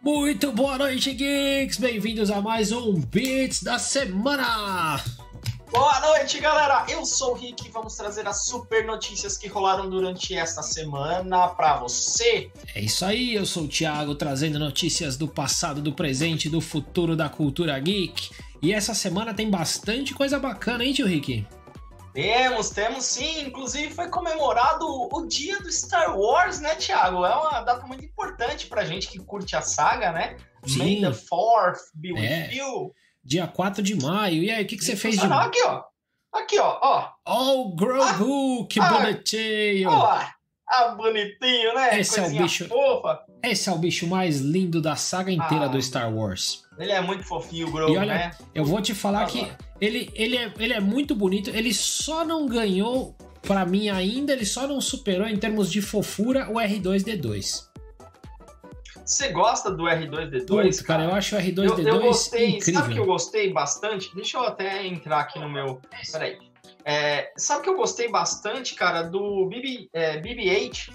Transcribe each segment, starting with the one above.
Muito boa noite, geeks! Bem-vindos a mais um Beats da Semana! Boa noite, galera! Eu sou o Rick e vamos trazer as super notícias que rolaram durante esta semana para você. É isso aí, eu sou o Thiago, trazendo notícias do passado, do presente e do futuro da cultura geek. E essa semana tem bastante coisa bacana, hein, tio Rick? Temos, temos sim. Inclusive foi comemorado o dia do Star Wars, né, Thiago? É uma data muito importante pra gente que curte a saga, né? Sim. May the Fourth be with É. you. Dia 4 de maio. E aí, o que, que você fez de. Ah, Aqui, ó. Aqui, ó. Ó. Oh, Grogu, que Ah. bonitinho! Ó lá. Ah, bonitinho, né? Esse é o Coisinha bicho- fofa. Esse é o bicho mais lindo da saga inteira Ah. do Star Wars. Ele é muito fofinho, o Grogu, E olha, né? Eu vou te falar Fala. que ele, ele, é, ele é muito bonito. Ele só não ganhou, pra mim ainda, ele só não superou em termos de fofura o R2D2. Você gosta do R2D2? Putz, cara, eu acho o R2D2 eu, eu gostei, incrível. sabe que eu gostei bastante? Deixa eu até entrar aqui no meu. Peraí. É, sabe que eu gostei bastante, cara, do BB, é, BB-8?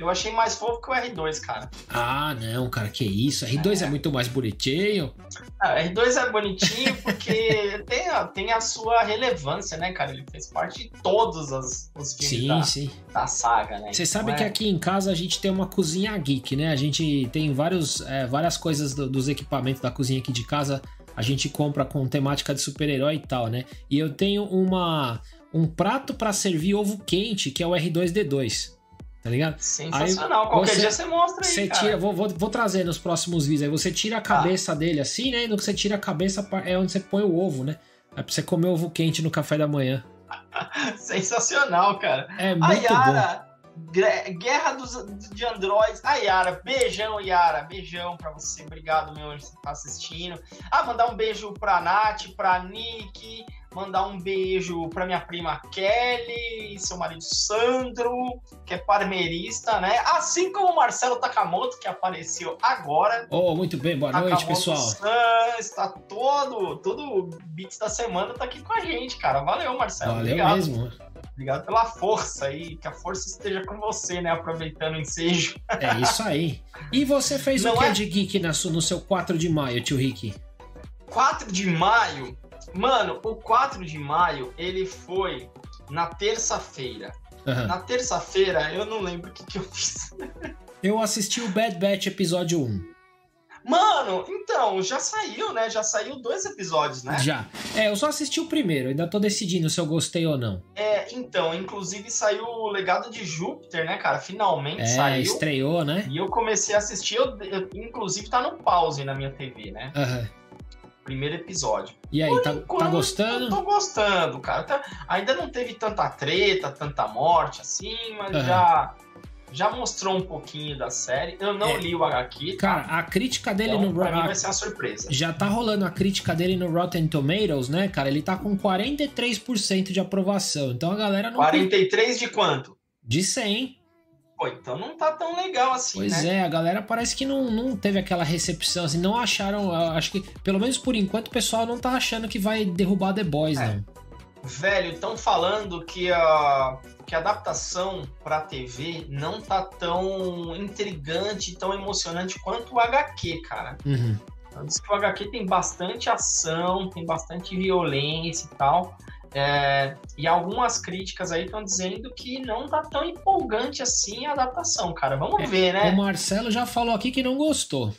Eu achei mais fofo que o R2, cara. Ah, não, cara, que isso. R2 é, muito mais bonitinho. Ah, R2 é bonitinho porque tem, a, tem a sua relevância, né, cara? Ele fez parte de todos as, os filmes Sim, da, sim. da saga, né? Você sabe Então, que é- aqui em casa a gente tem uma cozinha geek, né? A gente tem vários, é, várias coisas do- dos equipamentos da cozinha aqui de casa. A gente compra com temática de super-herói e tal, né? E eu tenho uma um prato pra servir ovo quente, que é o R2D2. Tá ligado? Sensacional. Aí Qualquer você- dia você mostra aí, Você cara. tira, vou, vou, vou trazer nos próximos vídeos aí. Você tira a cabeça dele assim, né? E no que você tira a cabeça é onde você põe o ovo, né? É pra você comer ovo quente no café da manhã. Sensacional, cara. É A muito bom. Yara, Gre- Guerra dos, de Androids. A Yara, beijão, Yara. Beijão pra você. Obrigado, meu você tá assistindo. Ah, mandar um beijo pra Nath, pra Nick. Mandar um beijo pra minha prima Kelly, seu marido Sandro, que é parmeirista, né? Assim como o Marcelo Takamoto, que apareceu agora. Oh, muito bem, boa noite, Takamoto pessoal. Sans, tá todo, todo o Beats da semana tá aqui com a gente, cara. Valeu, Marcelo. Valeu Obrigado. mesmo. Obrigado pela força aí, que a força esteja com você, né? Aproveitando o ensejo. É isso aí. E você fez o Não que é? de geek no seu 4 de maio, tio Rick? 4 de maio, mano, o 4 de maio ele foi na terça-feira. Aham. Na terça-feira, eu não lembro o que, que eu fiz. Eu assisti o Bad Batch episódio 1. Mano, então, já saiu, né? Já saiu dois episódios, né? Já. É, eu só assisti o primeiro, ainda tô decidindo se eu gostei ou não. É, então, inclusive saiu o Legado de Júpiter, né, cara? Finalmente É, saiu. estreou, né? E eu comecei a assistir, eu, eu- inclusive tá no pause na minha TV, né? Aham. Primeiro episódio. E aí, tá, Enquanto tá gostando? tô gostando, cara. Tá- ainda não teve tanta treta, tanta morte assim, mas Aham. já, já mostrou um pouquinho da série. Eu não É. li o HQ. Cara, a crítica dele então, no pra mim Ro- vai ser uma surpresa. já tá rolando a crítica dele no Rotten Tomatoes, né, cara? Ele tá com 43% de aprovação. Então a galera não 43 de quanto? de 100. Pô, então não tá tão legal assim, Pois né? é, a galera parece que não, não teve aquela recepção, assim, não acharam, acho que, pelo menos por enquanto, o pessoal não tá achando que vai derrubar The Boys, É. não. Velho, estão falando que a, que a adaptação pra TV não tá tão intrigante, tão emocionante quanto o HQ, cara. Uhum. Diz que o HQ tem bastante ação, tem bastante violência e tal. É, e algumas críticas aí estão dizendo que não tá tão empolgante assim a adaptação, cara. Vamos É, ver, O né? Marcelo já falou aqui que não gostou.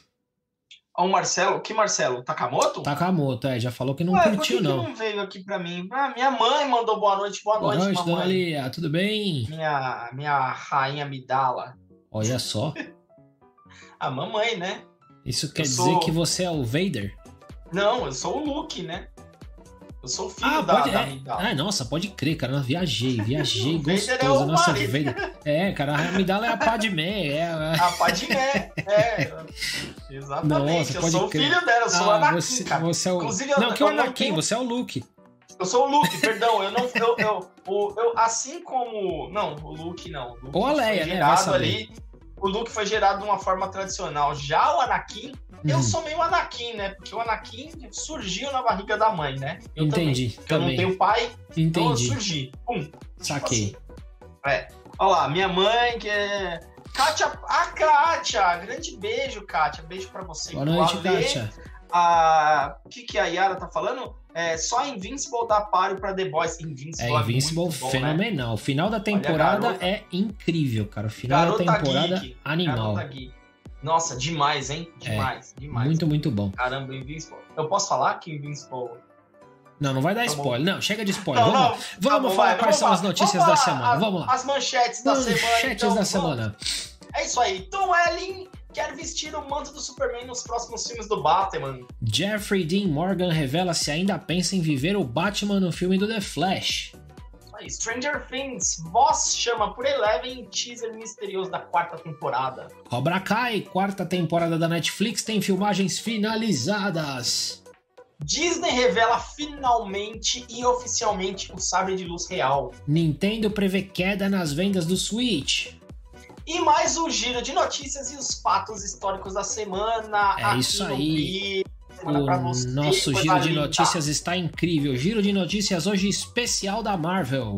O Marcelo, que Marcelo? Takamoto? Takamoto, é, já falou que não Ué, por que curtiu, que não. não veio aqui pra mim? Ah, minha mãe mandou boa noite, boa, Boa noite, noite, mamãe. Lia, tudo bem? Minha, minha rainha Midala. Olha só, A mamãe, né? isso quer Eu dizer sou- que você é o Vader? Não, eu sou o Luke, né? Eu sou o filho Ah, da, pode, da é. Midala. Ah, nossa, pode crer, cara, eu viajei, viajei, O é gostoso, o nossa. Vader. É, cara, a Amidala é a Padmé, é... a- A Padmé, é. Exatamente. Nossa, eu sou o crer. filho dela, eu sou o Ah, Anakin, você, cara. você é o... Inclusive, eu- não, que o eu não Anakin, tenho- você é o Luke. Eu sou o Luke, perdão. Eu não. Eu, eu, o- eu- assim como. Não, o Luke não. O Luke Ou a Leia, né? Ali. O Luke foi gerado de uma forma tradicional. Já o Anakin, eu Uhum. sou meio Anakin, né? Porque o Anakin surgiu na barriga da mãe, né? Eu Entendi, Também. Porque Eu não também. tenho pai, então eu Entendi, surgi. Pum. saquei. Olha lá, minha mãe que é Kátia, a Kátia, grande beijo, Kátia. Beijo pra você. Boa noite, Kátia. A... O que, que a Yara tá falando? É só Invincible dá páreo pra The Boys. Invincible é, Invincible bom, né? fenomenal. Né? O final da temporada é incrível, cara. O final garota da temporada geek, animal. Nossa, demais, hein? Demais, é, demais. Muito, muito bom. Caramba, Invincible. Eu posso falar que Invincible não, não vai dar tá spoiler. Não, chega de spoiler. Não, vamos, não. vamos tá falar bom, quais são as notícias da semana. vamos lá. As manchetes da manchetes semana. Manchetes então, da semana. É isso aí. Tom Welling quer vestir o manto do Superman nos próximos filmes do Batman. Jeffrey Dean Morgan revela se ainda pensa em viver o Batman no filme do The Flash. Stranger Things, Voz chama por Eleven teaser misterioso da quarta temporada. Cobra Kai, quarta temporada da Netflix, tem filmagens finalizadas. Disney revela finalmente e oficialmente o sabre de luz real. Nintendo prevê queda nas vendas do Switch. E mais um giro de notícias e os fatos históricos da semana. É isso aí. O nosso giro de notícias está incrível. Giro de notícias hoje especial da Marvel.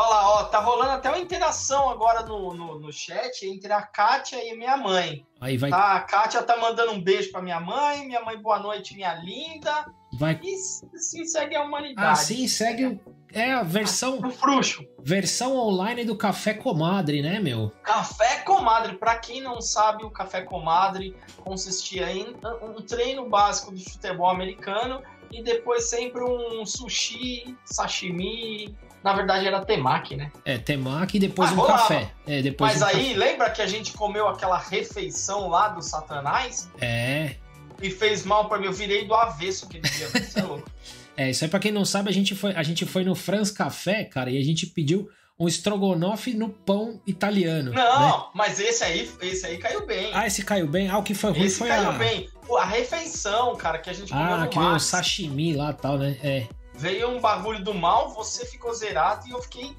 Olha lá, ó, tá rolando até uma interação agora no, no, no chat entre a Kátia e minha mãe. Aí vai. Tá, a Kátia tá mandando um beijo pra minha mãe, minha mãe, boa noite, minha linda. Vai. E assim segue a humanidade. Assim segue. É a versão. O frouxo. Versão online do Café Comadre, né, meu? Café Comadre. Pra quem não sabe, o Café Comadre consistia em um treino básico de futebol americano e depois sempre um sushi, sashimi, na verdade era temaki, né? É, temaki e depois ah, um rolava. café. É, depois Mas um aí, café. lembra que a gente comeu aquela refeição lá do Satanás? É. E fez mal para mim, eu virei do avesso aquele dia, você é louco. É, isso aí pra quem não sabe, a gente foi, a gente foi no France Café, cara, e a gente pediu um estrogonofe no pão italiano. Não, né? mas esse aí, esse aí caiu bem. Ah, esse caiu bem? Ah, o que foi ruim esse foi caiu a... bem. A refeição, cara, que a gente comeu Ah, que veio o sashimi lá e tal, né? É veio um bagulho do mal, você ficou zerado e eu fiquei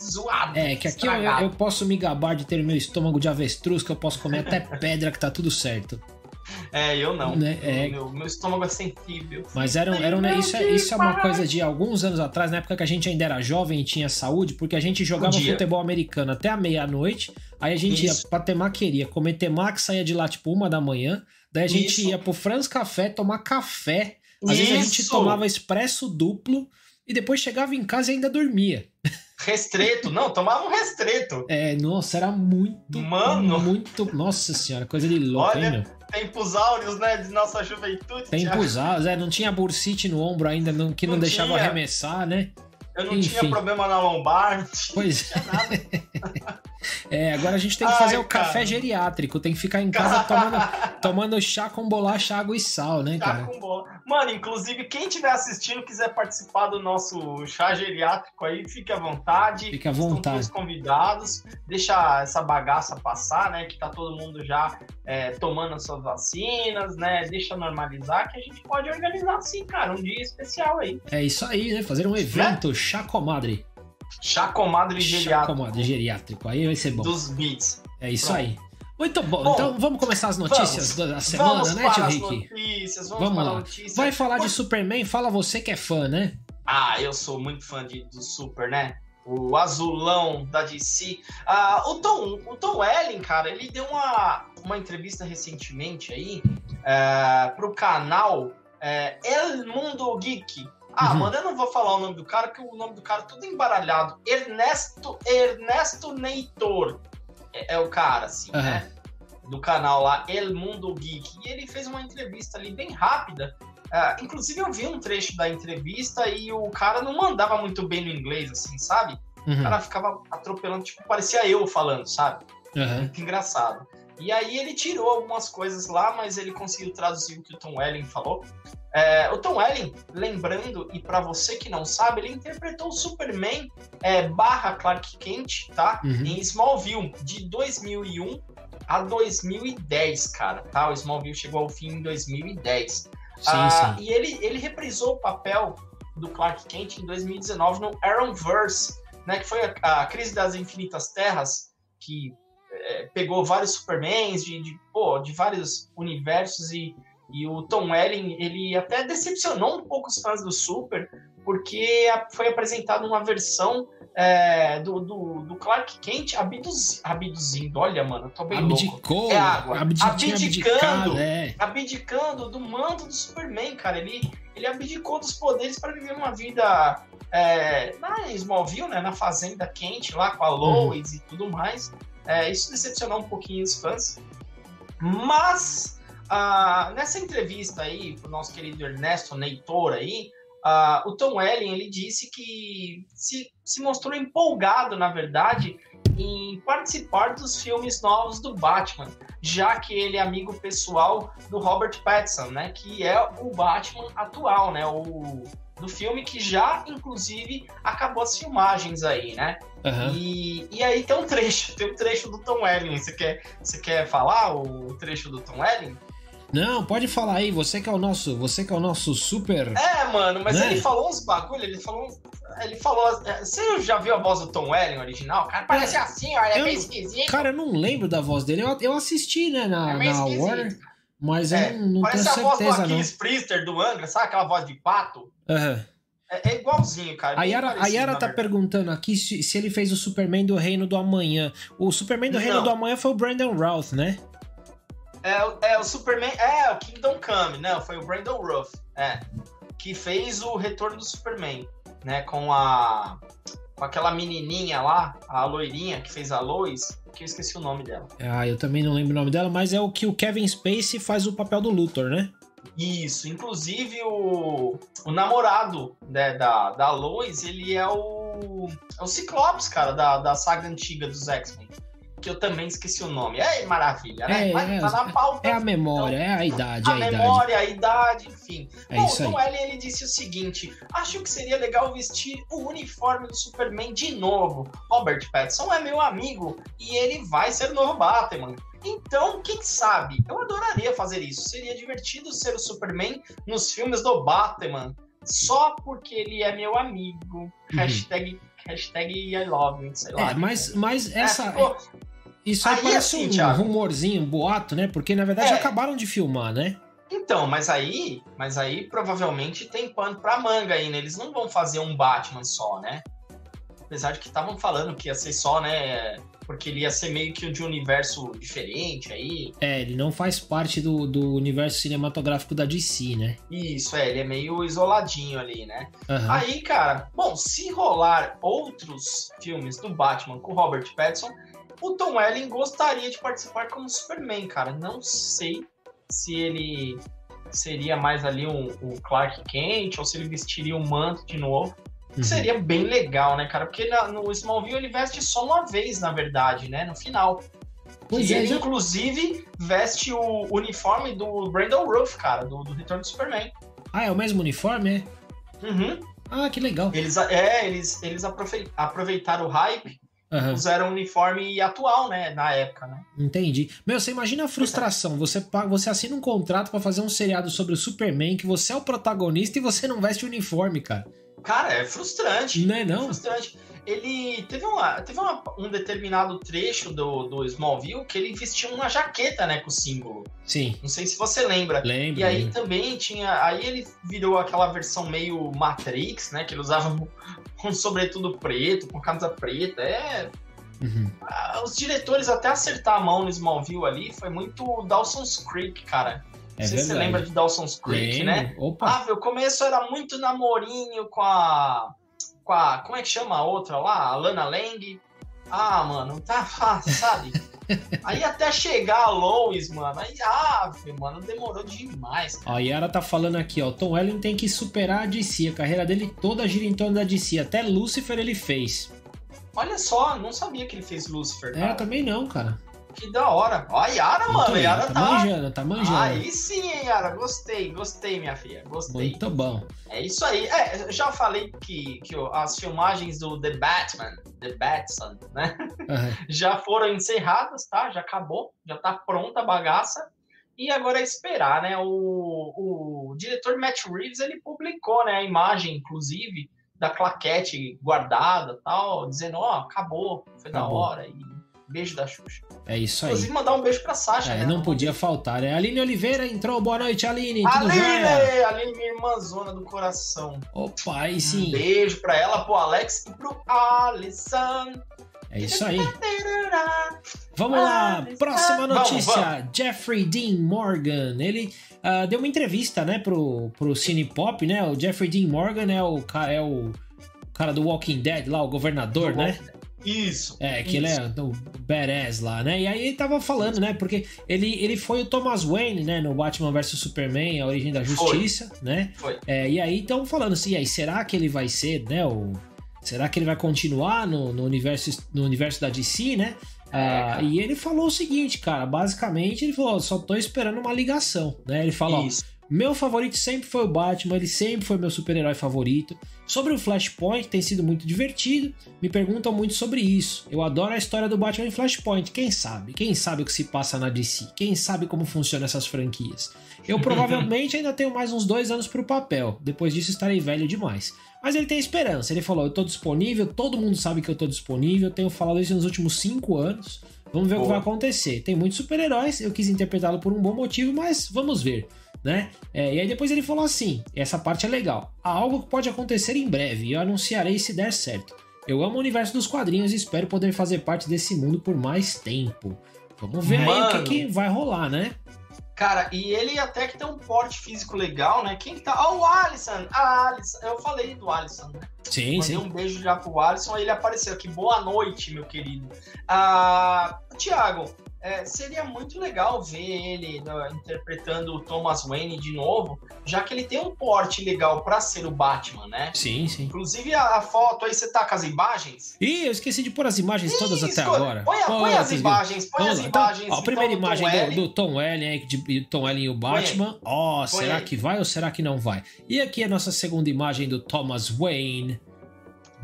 zoado. É, que aqui eu, eu, posso me gabar de ter meu estômago de avestruz, que eu posso comer até pedra que tá tudo certo. É, eu não. Né? É... Meu, meu, estômago é sensível. Mas era, era um, isso, é, isso é uma coisa de alguns anos atrás, na época que a gente ainda era jovem e tinha saúde, porque a gente jogava futebol americano até a meia-noite, aí a gente isso. ia pra temaqueria, comer temac, saía de lá tipo uma da manhã, daí a gente isso. ia pro Franz Café tomar café às Isso. vezes a gente tomava expresso duplo e depois chegava em casa e ainda dormia. Restreto, não, tomava um restreto. É, nossa, era muito. Mano! Muito. Nossa senhora, coisa de louco, Olha, hein, meu? Tempos áureos, né, de nossa juventude. Tempos áureos, é, não tinha bursite no ombro ainda, não, que não, não deixava tinha. arremessar, né? Eu não Enfim. tinha problema na lombar, pois. Não tinha nada. É, agora a gente tem que fazer Ai, o café cara. geriátrico, tem que ficar em casa tomando, tomando chá com bolacha, água e sal, né, chá cara? Com bola. Mano, inclusive, quem estiver assistindo quiser participar do nosso chá geriátrico aí, fique à vontade. Fique à vontade. Estão todos convidados. Deixa essa bagaça passar, né? Que tá todo mundo já é, tomando as suas vacinas, né? Deixa normalizar que a gente pode organizar sim, cara, um dia especial aí. É isso aí, né? Fazer um evento né? chá comadre. Chá comadre geriátrico. Chá comadre geriátrico, aí vai ser bom. Dos beats. É isso Pronto. aí. Muito bom. bom. Então vamos começar as notícias vamos, da semana, né, tio Rick? Notícias, vamos, vamos lá. Notícias. Vai falar de Superman? Fala você que é fã, né? Ah, eu sou muito fã de, do Super, né? O azulão da DC. Ah, o, Tom, o Tom Ellen, cara, ele deu uma, uma entrevista recentemente aí é, pro canal é, El Mundo Geek. Ah, uhum. mano, eu não vou falar o nome do cara, porque o nome do cara é tudo embaralhado. Ernesto, Ernesto Neitor é, é o cara, assim, uhum. né? Do canal lá, El Mundo Geek. E ele fez uma entrevista ali bem rápida. Uh, inclusive, eu vi um trecho da entrevista e o cara não mandava muito bem no inglês, assim, sabe? Uhum. O cara ficava atropelando, tipo, parecia eu falando, sabe? Muito engraçado. E aí ele tirou algumas coisas lá, mas ele conseguiu traduzir o que o Tom Welling falou. É, o Tom Welling, lembrando, e para você que não sabe, ele interpretou o Superman é, barra Clark Kent, tá? Uhum. Em Smallville, de 2001 a 2010, cara, tá? O Smallville chegou ao fim em 2010. Sim, ah, sim. E ele, ele reprisou o papel do Clark Kent em 2019 no Arrowverse, né? Que foi a, a crise das infinitas terras, que é, pegou vários Supermans de, de, pô, de vários universos e e o Tom Welling, ele até decepcionou um pouco os fãs do Super, porque foi apresentada uma versão é, do, do, do, Clark Kent abduz, abduzindo. Olha, mano, eu tô bem Abdicou, louco. É água. abdicando, é. abdicando do manto do Superman, cara. Ele, ele abdicou dos poderes para viver uma vida é, na Smallville, né, na fazenda quente lá com a Lois uhum. e tudo mais. É, isso decepcionou um pouquinho os fãs. Mas ah, nessa entrevista aí, pro nosso querido Ernesto Neitor aí, Uh, o Tom Welling ele disse que se, se mostrou empolgado, na verdade, em participar dos filmes novos do Batman, já que ele é amigo pessoal do Robert Pattinson, né, que é o Batman atual, né, o do filme que já, inclusive, acabou as filmagens aí, né? Uhum. E, e aí tem um trecho, tem um trecho do Tom Welling. Você quer, você quer falar o trecho do Tom Welling? Não, pode falar aí, você que é o nosso, você que é o nosso super. É, mano, mas né? ele falou uns bagulho, ele falou. Ele falou. É, você já viu a voz do Tom Welling original? Cara, parece é, assim, olha, é bem esquisito. Cara, eu não lembro da voz dele. Eu, eu assisti, né, na, é na Warner. Mas eu é, não, não não. Parece a voz do Aquiles Priester do Angra, sabe aquela voz de pato? Uhum. É, é, igualzinho, cara. A Yara, parecido, a Yara tá perguntando aqui se, se, ele fez o Superman do Reino do Amanhã. O Superman do Reino do Amanhã foi o Brandon Routh, né? É, é o Superman. É, o Kingdom Come, né? Foi o Brandon Ruff, é. Que fez o retorno do Superman, né? Com a. Com aquela menininha lá, a loirinha que fez a Lois, que eu esqueci o nome dela. Ah, eu também não lembro o nome dela, mas é o que o Kevin Spacey faz o papel do Luthor, né? Isso, inclusive o, o namorado né, da, da Lois, ele é o, é o Ciclopes, cara, da, da saga antiga dos X-Men que eu também esqueci o nome. É maravilha, né? É, Mas é, tá na pauta. É a memória, então, é a idade. A, a memória, idade. a idade, enfim. É Bom. Tom Ellen, ele disse o seguinte: acho que seria legal vestir o uniforme do Superman de novo. Robert Pattinson é meu amigo e ele vai ser o novo Batman. Então, quem sabe? Eu adoraria fazer isso. Seria divertido ser o Superman nos filmes do Batman. Só porque ele é meu amigo. Uhum. Hashtag, hashtag I love you, sei lá. É, mas, mas essa. É, isso aí, aí parece assim, um Thiago, rumorzinho, um boato, né? Porque na verdade é. acabaram de filmar, né? Então, mas aí, mas aí provavelmente tem pano pra manga aí, né? Eles não vão fazer um Batman só, né? Apesar de que estavam falando que ia ser só, né? Porque ele ia ser meio que de um universo diferente aí. É, ele não faz parte do, do universo cinematográfico da DC, né? Isso, é, ele é meio isoladinho ali, né? Uhum. Aí, cara, bom, se rolar outros filmes do Batman com Robert Pattinson, o Tom Welling gostaria de participar como Superman, cara. Não sei se ele seria mais ali um, um Clark Kent ou se ele vestiria um manto de novo. Uhum. Seria bem legal, né, cara? Porque na, no Smallville ele veste só uma vez, na verdade, né? No final. Pois e é, ele, já... inclusive, veste o uniforme do Brandon Ruff, cara, do, do Retorno do Superman. Ah, é o mesmo uniforme, é? Uhum. Ah, que legal. Eles, é, eles, eles aproveitaram o hype Uhum. Usaram o uniforme atual, né? Na época, né? Entendi. Meu, você imagina a frustração. Você, você assina um contrato para fazer um seriado sobre o Superman, que você é o protagonista e você não veste o uniforme, cara. Cara, é frustrante. Não é não? É frustrante. Ele teve, uma, teve uma, um determinado trecho do, do Smallville que ele vestia uma jaqueta, né, com o símbolo. Sim. Não sei se você lembra. Lembro. E aí lembro. também tinha. Aí ele virou aquela versão meio Matrix, né? Que ele usava com sobretudo preto, com camisa preta. É. Uhum. Os diretores até acertar a mão no Smallville ali foi muito Dawson's Creek, cara. É Não sei se você lembra de Dawson's Creek, Lembro. né? Opa. Ah, o começo era muito namorinho com a. Com a. Como é que chama a outra lá? A Lana Lang. Ah, mano, tá fácil, sabe? aí até chegar a Lois, mano, aí, ah, mano, demorou demais. Ó, a Yara tá falando aqui, ó, Tom Welling tem que superar a DC, a carreira dele toda gira em torno da DC, até Lucifer ele fez. Olha só, não sabia que ele fez Lucifer. É, eu também não, cara. Que da hora. Ó, a Yara, mano. A Yara tá, tá manjando, tá manjando. Aí sim, hein, Yara. Gostei, gostei, minha filha. Gostei. Muito bom. É isso aí. É, já falei que, que as filmagens do The Batman, The Batson, né? Uhum. já foram encerradas, tá? Já acabou. Já tá pronta a bagaça. E agora é esperar, né? O, o diretor Matt Reeves, ele publicou, né? A imagem, inclusive, da claquete guardada tal, dizendo, ó, oh, acabou, foi acabou. da hora. E Beijo da Xuxa. É isso aí. Inclusive, mandar um beijo pra Sasha, É, né? não podia faltar, né? Aline Oliveira entrou. Boa noite, Aline. Aline, jóia? Aline, minha irmãzona do coração. Opa, aí Um sim. beijo pra ela, pro Alex e pro Alisson. É isso aí. Vamos lá, próxima Vamos, notícia. Jeffrey Dean Morgan. Ele ah, deu uma entrevista, né, pro, pro Cine Pop, né? O Jeffrey Dean Morgan é o, é o cara do Walking Dead lá, o governador, né? Isso. É, que ele é o badass lá, né? E aí ele tava falando, né? Porque ele, ele foi o Thomas Wayne, né? No Batman vs Superman, A Origem da Justiça, né? Foi. É, e aí estão falando assim, e aí, será que ele vai ser, né? O, será que ele vai continuar no, no, universo, no universo da DC, né? É, Ah, e ele falou o seguinte, cara, basicamente ele falou, só tô esperando uma ligação, né? Ele falou, ó, Isso. meu favorito sempre foi o Batman, ele sempre foi meu super-herói favorito. Sobre o Flashpoint, tem sido muito divertido. Me perguntam muito sobre isso. Eu adoro a história do Batman em Flashpoint. Quem sabe? Quem sabe o que se passa na DC? Quem sabe como funcionam essas franquias? Eu provavelmente ainda tenho mais uns dois anos pro papel. Depois disso estarei velho demais. Mas ele tem esperança. Ele falou: Eu tô disponível, todo mundo sabe que eu tô disponível. Tenho falado isso nos últimos cinco anos. Vamos ver o que Boa. vai acontecer. Tem muitos super-heróis, eu quis interpretá-lo por um bom motivo, mas vamos ver né? É, e aí depois ele falou assim: essa parte é legal. Há algo que pode acontecer em breve e eu anunciarei se der certo. Eu amo o universo dos quadrinhos e espero poder fazer parte desse mundo por mais tempo. Vamos ver aí o Mano. que, que vai rolar, né? Cara, e ele até que tem um porte físico legal, né? Quem que tá? Ó, o Alisson! Ah, Alisson. Eu falei do Alisson, né? Sim, Mandei sim. um beijo já pro Alisson, ele apareceu aqui. Boa noite, meu querido. Ah, Tiago, é, seria muito legal ver ele né, interpretando o Thomas Wayne de novo, já que ele tem um porte legal pra ser o Batman, né? Sim, sim. Inclusive a, a foto aí, você tá com as imagens? Ih, eu esqueci de pôr as imagens todas até agora. Põe, Ó, põe as imagens, põe as. Então, imagens. ó, a primeira então, imagem Tom do, do Tom Welling aí, de Tom Welling e o Batman. Ó, Põe será aí. que vai ou será que não vai? E aqui a nossa segunda imagem do Thomas Wayne.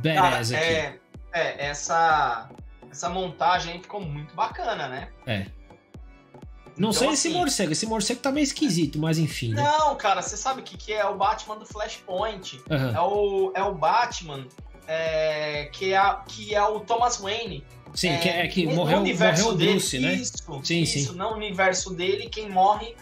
Cara, Badass aqui. é, é, essa, essa montagem aí ficou muito bacana, né? É. Não Então, sei esse assim, morcego. Esse morcego tá meio esquisito, mas enfim, né? Não, cara, você sabe o que, que é? É o Batman do Flashpoint. Aham. É o, é o Batman é, que, é, que é o Thomas Wayne. Sim, que é que no morreu, universo morreu o dele, Bruce, né? Isso, Sim, isso. sim. No universo dele, quem morre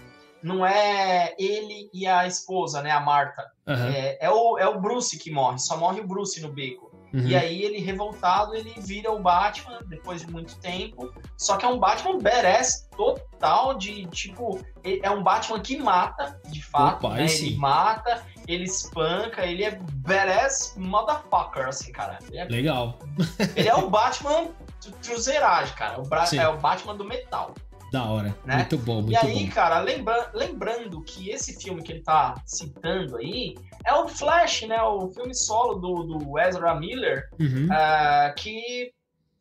não é ele e a esposa, né? A Marta. Aham. É, é o, é o Bruce que morre, só morre o Bruce no beco. Uhum. E aí ele, revoltado, ele vira o Batman depois de muito tempo. Só que é um Batman badass total de, tipo... É um Batman que mata, de fato, Opa, né? Ele mata, ele espanca, ele é badass motherfucker, assim, cara. Ele é, Legal. ele é o Batman tru- truzeiragem, cara. O Sim. é o Batman do metal. Da hora. Né? Muito bom, muito e aí, bom. cara, lembra- lembrando que esse filme que ele tá citando aí é o Flash, né? O filme solo do, do Ezra Miller, Uhum. ah, que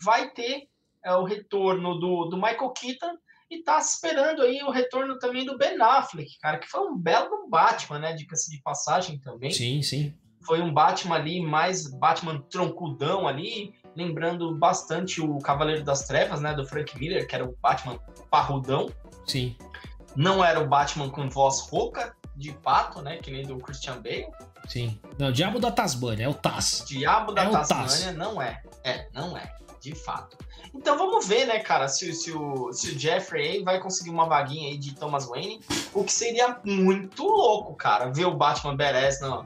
vai ter é, o retorno do, do Michael Keaton e tá esperando aí o retorno também do Ben Affleck, cara, que foi um belo Batman, né? Dica-se de passagem também. Sim, sim. Foi um Batman ali, mais Batman troncudão ali, lembrando bastante o Cavaleiro das Trevas, né? Do Frank Miller, que era o Batman parrudão. Sim. Não era o Batman com voz rouca, de pato, né? Que nem do Christian Bale. Sim. Não, o Diabo da Tasmania, é o Taz. Diabo da É Tasmania não é. É, não é. De fato. Então vamos ver, né, cara, se, se, o, se o Jeffrey vai conseguir uma vaguinha aí de Thomas Wayne, o que seria muito louco, cara, ver o Batman Badass no,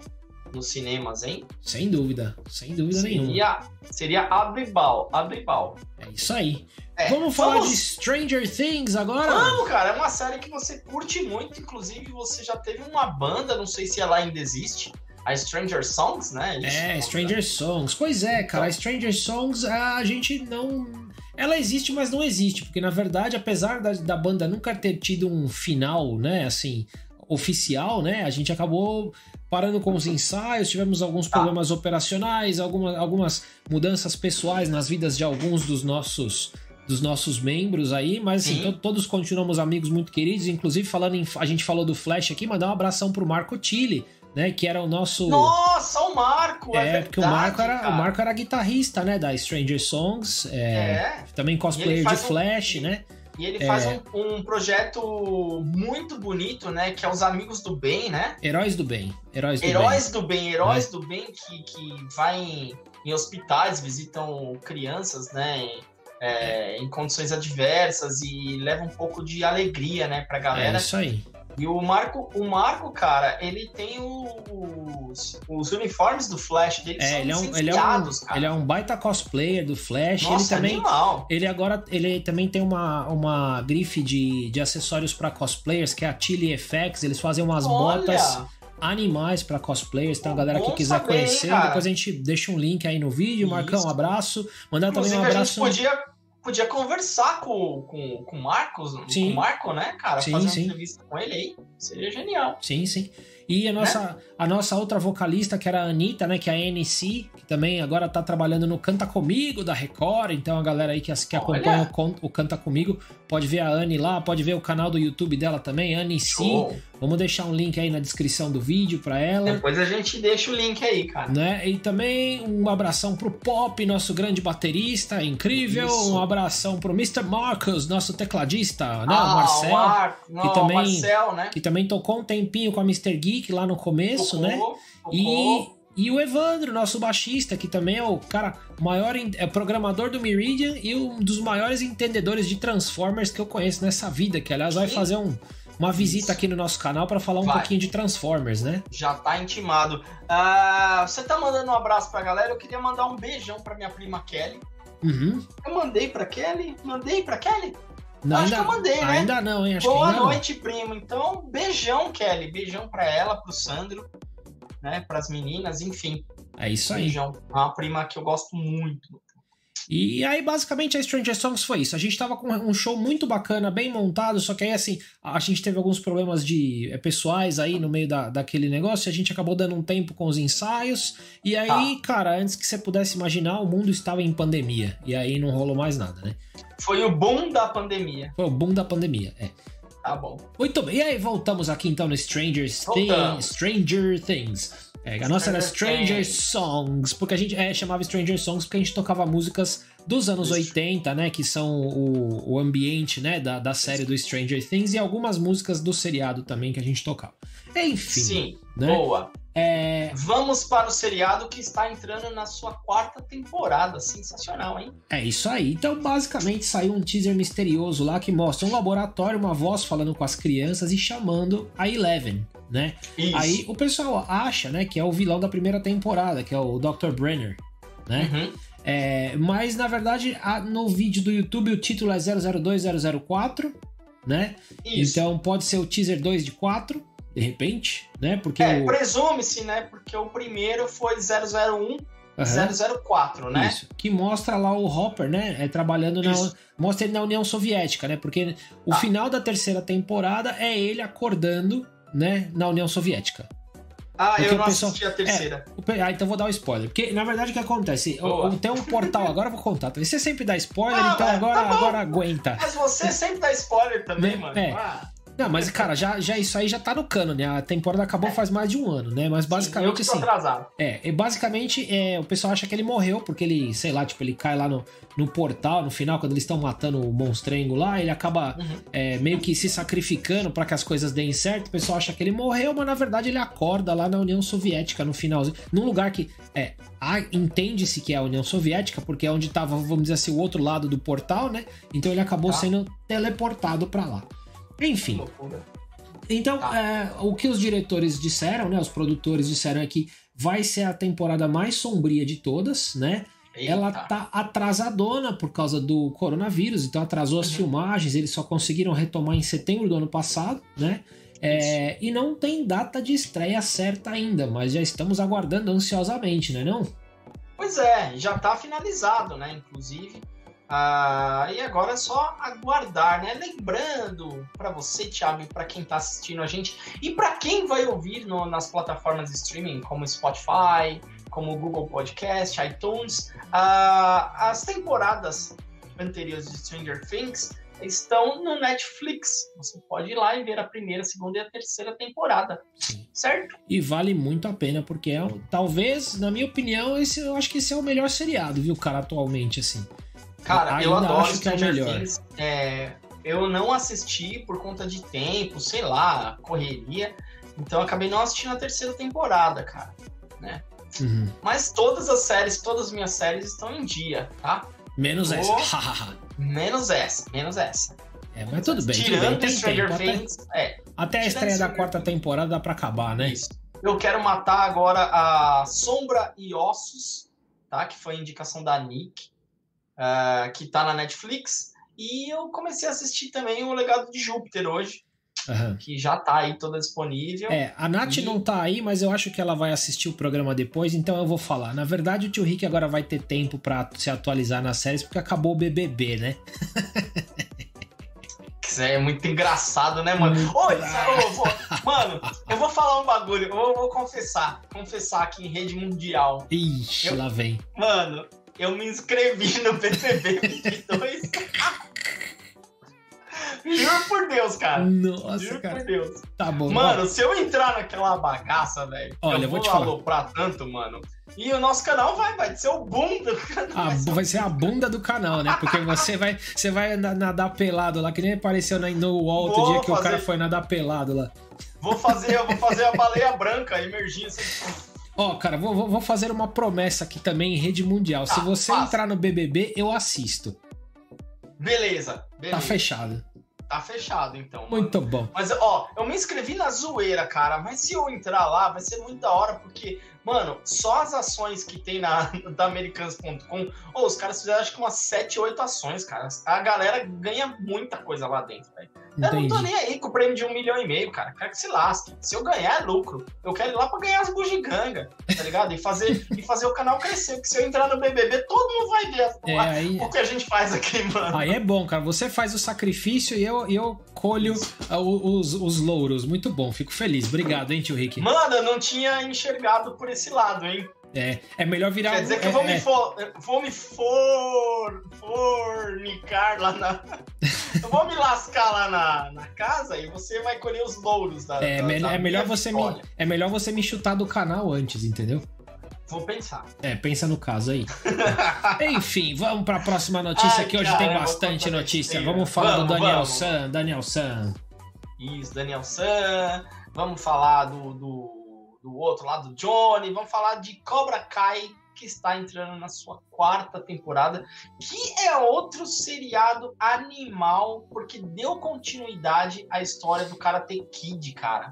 nos cinemas, hein? Sem dúvida. Sem dúvida nenhuma. Seria, seria abribal, abribal. É isso aí. É, Vamos falar de Stranger Things agora? Vamos, cara, é uma série que você curte muito, inclusive você já teve uma banda, não sei se ela ainda existe, a Stranger Songs, né? Isso, É, Stranger Songs. Pois é, cara, a Stranger Songs a gente não. Ela existe, mas não existe, porque na verdade, apesar da, da banda nunca ter tido um final, né, assim, oficial, né, a gente acabou parando com os ensaios, tivemos alguns Tá. problemas operacionais, alguma, algumas mudanças pessoais nas vidas de alguns dos nossos dos nossos membros aí, mas assim, Sim. to- todos continuamos amigos muito queridos, inclusive falando em, a gente falou do Flash aqui, mandar um abração pro Marco Tilly, né, que era o nosso Nossa, o Marco! É, é, porque o Marco, era, verdade, o cara. Marco era guitarrista, né, da Stranger Songs, é, É, também cosplayer de faz um- Flash, né? E ele É. faz um, um projeto muito bonito, né? Que é os Amigos do Bem, né? Heróis do Bem, Heróis do Heróis do Bem, Heróis É. do Bem que, que vai em, em hospitais, visitam crianças, né? é, em condições adversas e leva um pouco de alegria, né, pra galera. É isso aí. E o Marco, o Marco, cara, ele tem os, os uniformes do Flash dele é, são ele é um, ele é um, cara. ele é um baita cosplayer do Flash. Nossa, ele também, animal. ele agora, ele também tem uma, uma grife de, de acessórios para cosplayers que é a Chili FX. Eles fazem umas Olha. botas animais para cosplayers. Então, a galera que quiser saber, conhecer, depois a gente deixa um link aí no vídeo. Marcão, Isso. um abraço. Mandar também um a gente abraço. podia, podia conversar com, com, com o Marcos, Sim. com o Marco, né, cara? Sim, Fazer uma sim. entrevista com ele aí. Seria genial. Sim, sim. E a nossa, a nossa outra vocalista, que era a Anitta, né? Que é a NC, que também agora tá trabalhando no Canta Comigo da Record. Então a galera aí que, que acompanha o, o Canta Comigo pode ver a Anne lá, pode ver o canal do YouTube dela também, Anne C. Vamos deixar um link aí na descrição do vídeo pra ela. Depois a gente deixa o link aí, cara. Né? E também um abração pro Pop, nosso grande baterista, incrível. Isso. Um abração pro Mr. Marcos, nosso tecladista, né? o ah, Marcel. o Marco, não, também- o Marcel, né? Que também tocou um tempinho com a Mr. Geek lá no começo, Tocou, né? tocou. E, e o Evandro, nosso baixista, que também é o cara maior é programador do Meridian e um dos maiores entendedores de Transformers que eu conheço nessa vida, que aliás vai Sim. fazer um- uma visita Isso. aqui no nosso canal para falar um Vai. pouquinho de Transformers, né? Já tá intimado. Ah, você tá mandando um abraço pra galera? Eu queria mandar um beijão pra minha prima Kelly. Uhum. Eu mandei pra Kelly? Mandei pra Kelly? Não, Acho ainda, que eu mandei, né? ainda não, hein? Acho Boa ainda não. noite, primo. Então, beijão, Kelly. Beijão pra ela, pro Sandro, né? Pras meninas, enfim. É isso aí. Beijão. É uma prima que eu gosto muito. E aí, basicamente, a Stranger Songs foi isso. A gente tava com um show muito bacana, bem montado, só que aí, assim, a gente teve alguns problemas de eh, pessoais aí no meio da, daquele negócio, e a gente acabou dando um tempo com os ensaios, e aí, cara, antes que você pudesse imaginar, o mundo estava em pandemia, e aí não rolou mais nada, né? Foi o boom da pandemia. Foi o boom da pandemia, é. Tá bom. Muito bem, e aí voltamos aqui então no Stranger, Things. Stranger Things. É, a nossa era Stranger. Songs, porque a gente é, chamava Stranger Songs porque a gente tocava músicas dos anos Isso. 80, né? Que são o, o ambiente, né? Da, da série do Stranger Things e algumas músicas do seriado também que a gente tocava. Enfim, Sim, né? boa. É, Vamos para o seriado que está entrando na sua quarta temporada. Sensacional, hein? é isso aí. Então, basicamente, saiu um teaser misterioso lá que mostra um laboratório, uma voz falando com as crianças e chamando a Eleven, né? Isso. Aí o pessoal acha, né, que é o vilão da primeira temporada, que é o Dr. Brenner, né? Uhum. É, mas na verdade, a- no vídeo do YouTube o título é 002004, né? Isso. Então pode ser o teaser 2 de 4, de repente, né? Porque é, o presume-se, né? Porque o primeiro foi 001, Aham, 004, né? Isso, que mostra lá o Hopper, né? É, trabalhando na. Isso. Mostra ele na União Soviética, né? Porque o Ah. final da terceira temporada é ele acordando, né? Na União Soviética. Ah, Porque eu não pessoal- assisti a terceira. Pe- Ah, então vou dar um spoiler. Porque, na verdade, o que acontece? Boa. Tem um portal, agora eu vou contar. Você sempre dá spoiler, Ah, então agora, tá agora aguenta. Mas você sempre dá spoiler também, Né? mano. É. Ah, Não, mas, cara, já, já isso aí já tá no cano, né? A temporada acabou faz mais de um ano, né? Mas eu basicamente que tô assim. atrasado. É, e basicamente é, o pessoal acha que ele morreu, porque ele, sei lá, tipo, ele cai lá no, no portal, no final, quando eles estão matando o monstrengo lá, ele acaba Uhum. é, meio que se sacrificando pra que as coisas deem certo. O pessoal acha que ele morreu, mas na verdade ele acorda lá na União Soviética, no finalzinho. Num lugar que é. Entende-se que é a União Soviética, porque é onde tava, vamos dizer assim, o outro lado do portal, né? Então ele acabou Tá. sendo teleportado pra lá. Enfim, loucura. então, Tá. é, o que os diretores disseram, né? Os produtores disseram é que vai ser a temporada mais sombria de todas, né? Ela Eita. tá atrasadona por causa do coronavírus, então atrasou as Uhum. filmagens, eles só conseguiram retomar em setembro do ano passado, né? É, e não tem data de estreia certa ainda, mas já estamos aguardando ansiosamente, né não? Pois é, já tá finalizado, né? Inclusive. Ah, e agora é só aguardar, né? Lembrando para você, Thiago, e para quem tá assistindo a gente, e para quem vai ouvir no- nas plataformas de streaming, como Spotify, como Google Podcast, iTunes, ah, as temporadas anteriores de Stranger Things estão no Netflix. Você pode ir lá e ver a primeira, a segunda e a terceira temporada, Sim. certo? E vale muito a pena, porque é, talvez, na minha opinião, esse, eu acho que esse é o melhor seriado, viu, cara, atualmente, assim. Cara, eu adoro é Stranger melhor. Things. É, eu não assisti por conta de tempo, sei lá, correria. Então acabei não assistindo a terceira temporada, cara. Uhum. Mas todas as séries, todas as minhas séries estão em dia, tá? Menos essa. Menos essa, menos essa. é, mas tudo bem, tudo Tirando bem. Tem Stranger tempo. Até, Things, é, até a estreia da quarta Things. temporada dá pra acabar, né? Isso. Eu quero matar agora a Sombra e Ossos, tá? Que foi a indicação da Nick, ah, que tá na Netflix. E eu comecei a assistir também o Legado de Júpiter hoje, Aham. que já tá aí toda disponível. É, a Nath E- não tá aí, mas eu acho que ela vai assistir o programa depois, então eu vou falar. Na verdade, o tio Rick agora vai ter tempo pra se atualizar nas séries, porque acabou o BBB, né? Isso é muito engraçado, né, mano? Ô, ô, eu vou- mano, eu vou falar um bagulho, eu vou, vou confessar, confessar aqui em rede mundial. Ixi, Eu- lá vem. Mano, eu me inscrevi no BBB 22. Juro por Deus, cara. Nossa, Juro cara. por Deus. Tá bom. Mano, se eu entrar naquela bagaça, velho, Olha, eu vou vou te falar. aloprar tanto, mano. E o nosso canal vai, vai ser o boom do canal. A- vai ser- vai ser a bunda do canal, né? Porque você vai, você vai na- nadar pelado lá, que nem apareceu na- no UOL outro Vou dia que o fazer- cara foi nadar pelado lá. Vou fazer, eu vou fazer a baleia branca, a emergência. Ó, cara, vou, vou- fazer uma promessa aqui também em rede mundial. Se Tá, você faça. entrar no BBB, eu assisto. Beleza, beleza. Tá fechado. Tá fechado, então. mano. Muito bom. Mas, ó, eu me inscrevi na zoeira, cara. Mas se eu entrar lá, vai ser muito da hora, porque, mano, só as ações que tem na da Americanas.com, os caras fizeram acho que umas 7, 8 ações, cara. A galera ganha muita coisa lá dentro, velho. Eu não tô Entendi. nem aí com o prêmio de um milhão e meio, cara. Quero que se lasque. Se eu ganhar, é lucro. Eu quero ir lá pra ganhar as bugigangas, tá ligado? E fazer, e fazer o canal crescer. Porque se eu entrar no BBB, todo mundo vai ver É, aí, o que a gente faz aqui, mano. aí é bom, cara. Você faz o sacrifício e eu, eu colho ah, os, os louros. Muito bom, fico feliz. Obrigado, hein, tio Rick. Mano, eu não tinha enxergado por esse lado, hein? É, é melhor virar. Quer dizer que é, eu vou é, me, for, vou me for, fornicar lá na. eu vou me lascar lá na, na casa e você vai colher os louros da. é, da- me- da é melhor você me, é melhor você me chutar do canal antes, entendeu? Vou pensar. É, pensa no caso aí. Enfim, vamos para a próxima notícia Ai, que hoje tem caramba, bastante notícia. besteira. Vamos falar do Vamos, Daniel vamos. San, Daniel San. Isso, Daniel San. Vamos falar do, do, do outro lado, do Johnny. Vamos falar de Cobra Kai, que está entrando na sua quarta temporada, que é outro seriado animal, porque deu continuidade à história do Karate Kid, cara.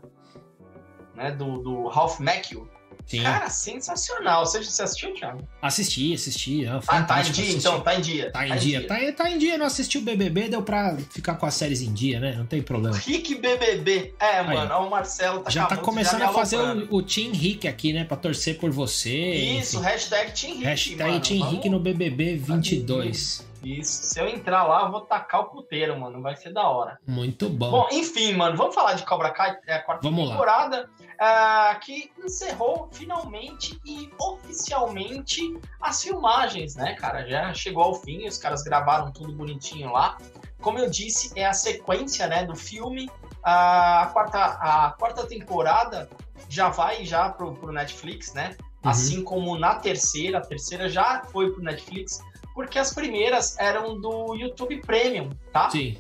Né, do, do Ralph Macchio. Sim. Cara, sensacional. Você, você assistiu, Thiago? Assisti, assisti. É Ah, tá em dia, assistir. então, tá em dia. Tá em dia. Tá, em- tá em dia, não assisti o BBB, deu pra ficar com as séries em dia, né? Não tem problema. Rick BBB. É, mano, ó, o Marcelo tá Já tá começando já a fazer o, o Team Rick aqui, né? Pra torcer por você. Isso, enfim. hashtag Team Rick. Hashtag mano. Team Rick no BBB 22. Isso, se eu entrar lá, eu vou tacar o puteiro, mano. Vai ser da hora. Muito bom. Bom, enfim, mano, vamos falar de Cobra Kai, é a quarta Vamos temporada, ah, que encerrou finalmente e oficialmente as filmagens, né, cara? Já chegou ao fim, os caras gravaram tudo bonitinho lá. Como eu disse, é a sequência, né, do filme. Ah, a, quarta, a quarta temporada já vai já pro, pro Netflix, né? Uhum. Assim como na terceira, a terceira já foi pro Netflix, porque as primeiras eram do YouTube Premium, tá? Sim.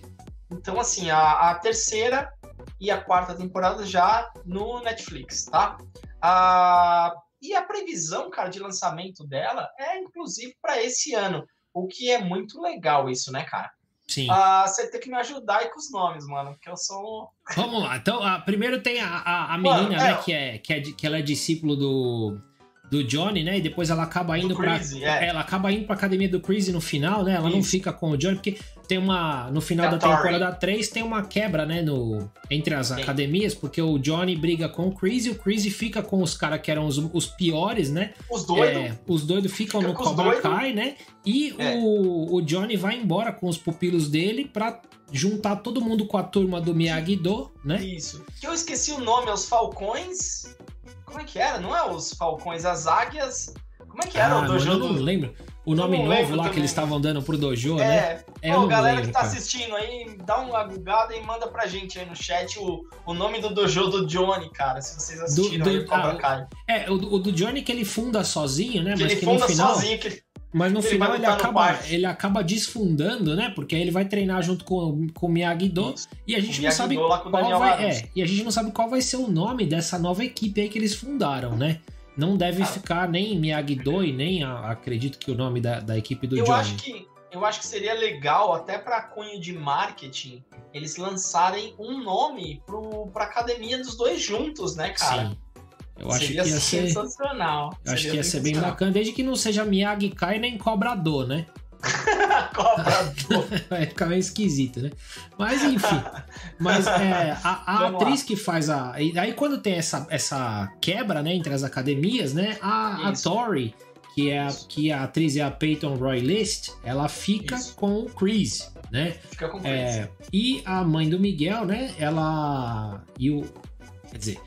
Então, assim, a, a terceira e a quarta temporada já no Netflix, tá? Ah, e a previsão, cara, de lançamento dela é, inclusive, para esse ano. O que é muito legal isso, né, cara? Sim. Ah, você tem que me ajudar aí com os nomes, mano, porque eu sou Vamos lá. Então, ah, primeiro tem a, a, a Mano, menina, é. né? Que, é, que, é, que ela é discípulo do, do Johnny, né? E depois ela acaba indo. Crazy, é. Ela acaba indo pra academia do Chris no final, né? Ela não Isso. fica com o Johnny, porque tem uma. No final da Tori. temporada 3 tem uma quebra, né? No, entre as Sim. academias, porque o Johnny briga com o Chris e o Chris fica com os caras que eram os, os piores, né? Os doidos. É, os doidos ficam Fica no Cobra. Kai, né? E É. o, o Johnny vai embora com os pupilos dele pra juntar todo mundo com a turma do Miyagi-Do, né? Isso. Que eu esqueci o nome, é os Falcões. Como é que era? Não é os Falcões, as Águias. Como é que era Ah, o dojo mano, eu não do. lembro. O nome novo lá que também. eles estavam dando pro dojo, né? É, É, eu Pô, galera lembro, que tá cara. assistindo aí, dá uma gugada e manda pra gente aí no chat o, o nome do dojo do Johnny, cara, se vocês assistiram Do- aí do- o Cobra ah, Kai. É, o, do- o do Johnny que ele funda sozinho, né? Que mas ele que funda no final. sozinho, que ele- Mas no ele final ele no acaba, ele acaba desfundando, né? Porque aí ele vai treinar junto com, com o Miyagi-Do. E a gente não sabe qual vai. É, e a gente não sabe qual vai ser o nome dessa nova equipe aí que eles fundaram, né? Não deve Ah. ficar nem Miyagi-Do e nem a- acredito que o nome da, da equipe do eu Johnny. acho que eu acho que seria legal, até para cunho de marketing, eles lançarem um nome para academia dos dois juntos, né, cara? Sim. Eu acho Seria que ia ser sensacional. Eu acho que ia ser bem bacana, desde que não seja Miyagi Kai nem Cobrador, né? Cobrador. Vai ficar meio esquisito, né? Mas enfim. Mas é, a, a atriz lá. que faz a. Aí quando tem essa, essa quebra né, entre as academias, né? A, a Tori, que é, a, que a atriz é a Peyton Roy List, ela fica Isso. com o Chris. Né? Fica com o Chris. É, e a mãe do Miguel, né? Ela. E o. Quer dizer,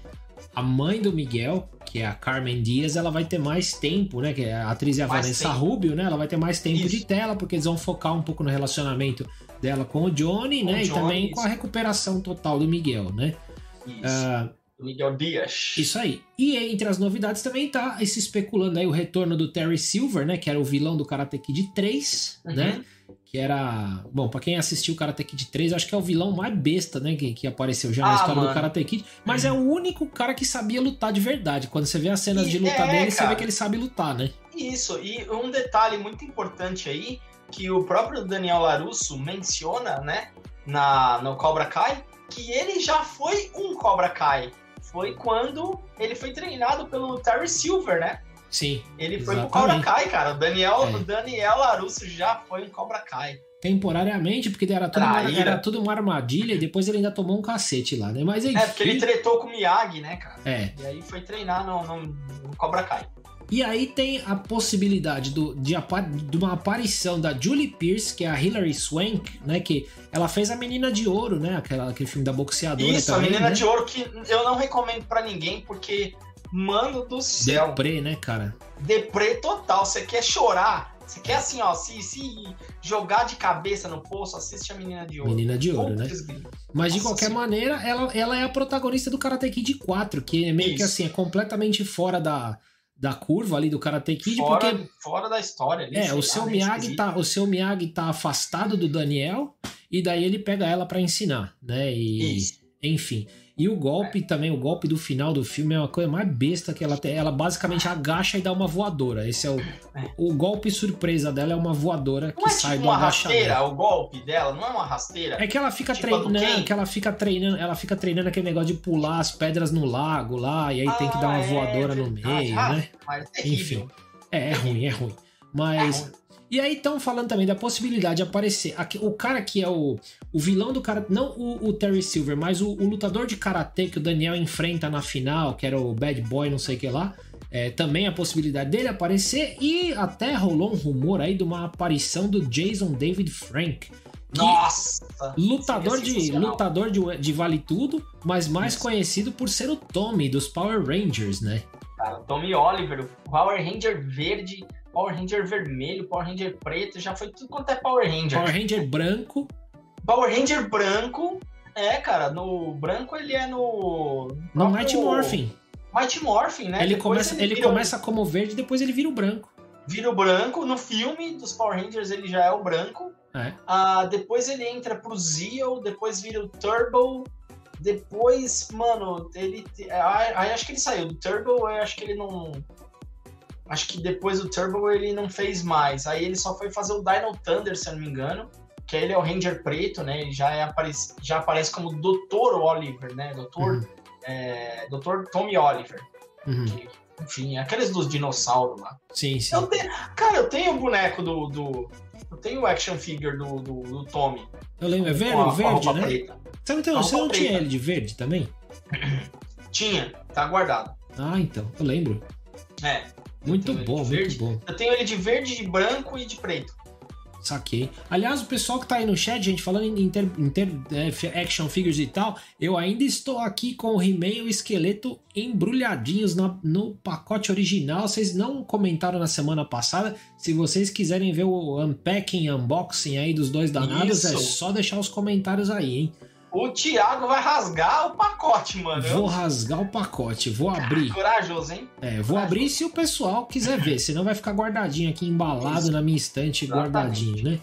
a mãe do Miguel, que é a Carmen Dias, ela vai ter mais tempo, né? Que é a atriz é a mais Vanessa tempo. Rubio, né? Ela vai ter mais tempo isso. de tela, porque eles vão focar um pouco no relacionamento dela com o Johnny, com né? O Johnny, e também isso. com a recuperação total do Miguel, né? Isso. Uh, Miguel Dias. Isso aí. E entre as novidades também tá esse especulando aí o retorno do Terry Silver, né? Que era o vilão do Karate Kid 3, uhum. né? Que era. Bom, pra quem assistiu o Karate Kid 3, acho que é o vilão mais besta, né? Que, que apareceu já na ah, história mano. do Karate Kid. Mas é o único cara que sabia lutar de verdade. Quando você vê as cenas e de luta é, dele, cara. você vê que ele sabe lutar, né? Isso, e um detalhe muito importante aí, que o próprio Daniel Larusso menciona, né? Na, no Cobra Kai, que ele já foi um Cobra Kai. Foi quando ele foi treinado pelo Terry Silver, né? Sim. Ele foi exatamente. pro Cobra Kai, cara. O Daniel, é. Daniel Larusso já foi em Cobra Kai. Temporariamente, porque era tudo, uma, era tudo uma armadilha e depois ele ainda tomou um cacete lá, né? Mas enfim... É, porque ele tretou com o Miyagi, né, cara? É. E aí foi treinar no, no, no Cobra Kai. E aí tem a possibilidade do, de, de, uma aparição da Julie Pierce, que é a Hilary Swank, né? Que ela fez a Menina de Ouro, né? Aquela, aquele filme da boxeadora Isso, também, a Menina né? de Ouro que eu não recomendo para ninguém, porque Mano do céu. Deprê, né, cara? Deprê total. Você quer chorar? Você quer assim, ó, se, se jogar de cabeça no poço, assiste a Menina de Ouro. Menina de Ouro, né? Mas de qualquer maneira, ela, ela é a protagonista do Karate Kid 4, que é meio Isso. que assim, é completamente fora da, da curva ali do Karate Kid, fora, porque fora da história. Ali, é, o seu Miyagi tá, o seu Miyagi tá afastado do Daniel e daí ele pega ela para ensinar, né? E Isso. enfim. E o golpe é. também, o golpe do final do filme é uma coisa mais besta que ela tem. Ela basicamente agacha e dá uma voadora. Esse é o, é. o golpe surpresa dela é uma voadora que não é sai tipo do uma rasteira o golpe dela, não é uma rasteira. É que ela fica tipo treinando, que ela fica treinando, ela fica treinando aquele negócio de pular as pedras no lago lá e aí ah, tem que dar uma ah, é, voadora no meio, ah, né? Enfim. É, é ruim, é ruim. Mas é ruim. E aí estão falando também da possibilidade de aparecer aqui, o cara que é o, o vilão do cara, não o, o Terry Silver, mas o, o, lutador de karatê que o Daniel enfrenta na final, que era o Bad Boy, não sei o que lá. É, também a possibilidade dele aparecer e até rolou um rumor aí de uma aparição do Jason David Frank. Nossa! Lutador de lutador de, de vale tudo, mas mais Isso. conhecido por ser o Tommy dos Power Rangers, né? Cara, Tommy Oliver, o Power Ranger verde Power Ranger vermelho, Power Ranger preto, já foi tudo quanto é Power Ranger. Power Ranger branco. Power Ranger branco. É, cara, no branco ele é no. No Mighty Morphin. Mighty Morphin, né? Ele começa, ele, ele começa como verde, depois ele vira o branco. Vira o branco. No filme dos Power Rangers ele já é o branco. É. Ah, depois ele entra pro Zeo, depois vira o Turbo. Depois, mano, ele. Aí acho que ele saiu do Turbo, eu acho que ele não Acho que depois do Turbo ele não fez mais. Aí ele só foi fazer o Dino Thunder, se eu não me engano. Que ele é o Ranger preto, né? Ele já, é, aparece, já aparece como Dr. Oliver, né? Dr. Uhum. É, Dr. Tommy Oliver. Uhum. Que, enfim, aqueles dos dinossauros lá. Sim, sim. Eu tenho, cara, eu tenho o boneco do, do. Eu tenho o action figure do, do, do Tommy. Eu lembro, é verde, a, verde, né? Preta. Você, então, você não preta. tinha ele de verde também? Tinha, tá guardado. Ah, então, eu lembro. É, muito bom, muito bom. Eu tenho ele de verde, de branco e de preto. Saquei. Aliás, o pessoal que tá aí no chat, gente, falando em inter, inter é, action figures e tal, eu ainda estou aqui com o He-Man e o esqueleto embrulhadinhos no, no, pacote original. Vocês não comentaram na semana passada. Se vocês quiserem ver o unpacking, unboxing aí dos dois danados, é Isso. é só deixar os comentários aí, hein? O Thiago vai rasgar o pacote, mano. Vou rasgar o pacote, vou abrir. Corajoso, hein? É, vou Corajoso. abrir se o pessoal quiser ver, senão vai ficar guardadinho aqui, embalado Isso. na minha estante, Exatamente. guardadinho, né?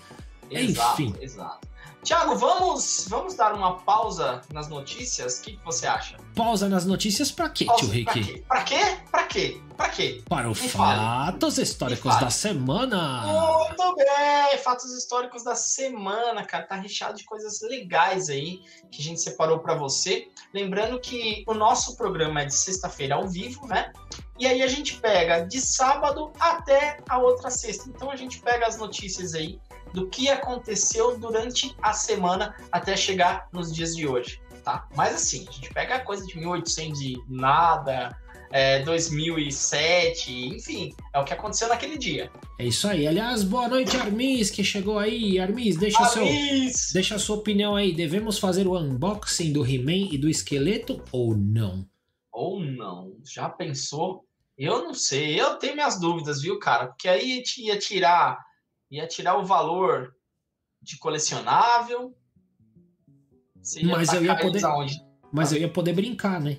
Exato, Enfim. Exato. Tiago, vamos, vamos dar uma pausa nas notícias? O que, que você acha? Pausa nas notícias pra quê, Pausa, tio Rick? Pra quê? Pra quê? Pra quê? Para os fale. fatos históricos da semana. Muito bem! Fatos históricos da semana, cara. Tá recheado de coisas legais aí que a gente separou pra você. Lembrando que o nosso programa é de sexta-feira ao vivo, né? E aí a gente pega de sábado até a outra sexta. Então a gente pega as notícias aí do que aconteceu durante a semana até chegar nos dias de hoje, tá? Mas assim, a gente pega coisa de 1800 e nada, é, 2007, enfim, é o que aconteceu naquele dia. É isso aí. Aliás, boa noite, Armis, que chegou aí. Armis, deixa, seu, deixa a sua opinião aí. Devemos fazer o unboxing do He-Man e do esqueleto ou não? Ou não? Já pensou? Eu não sei, eu tenho minhas dúvidas, viu, cara? Porque aí ia tirar, ia tirar o valor de colecionável. Você ia Mas eu ia poder- aonde? Mas eu ia poder brincar, né?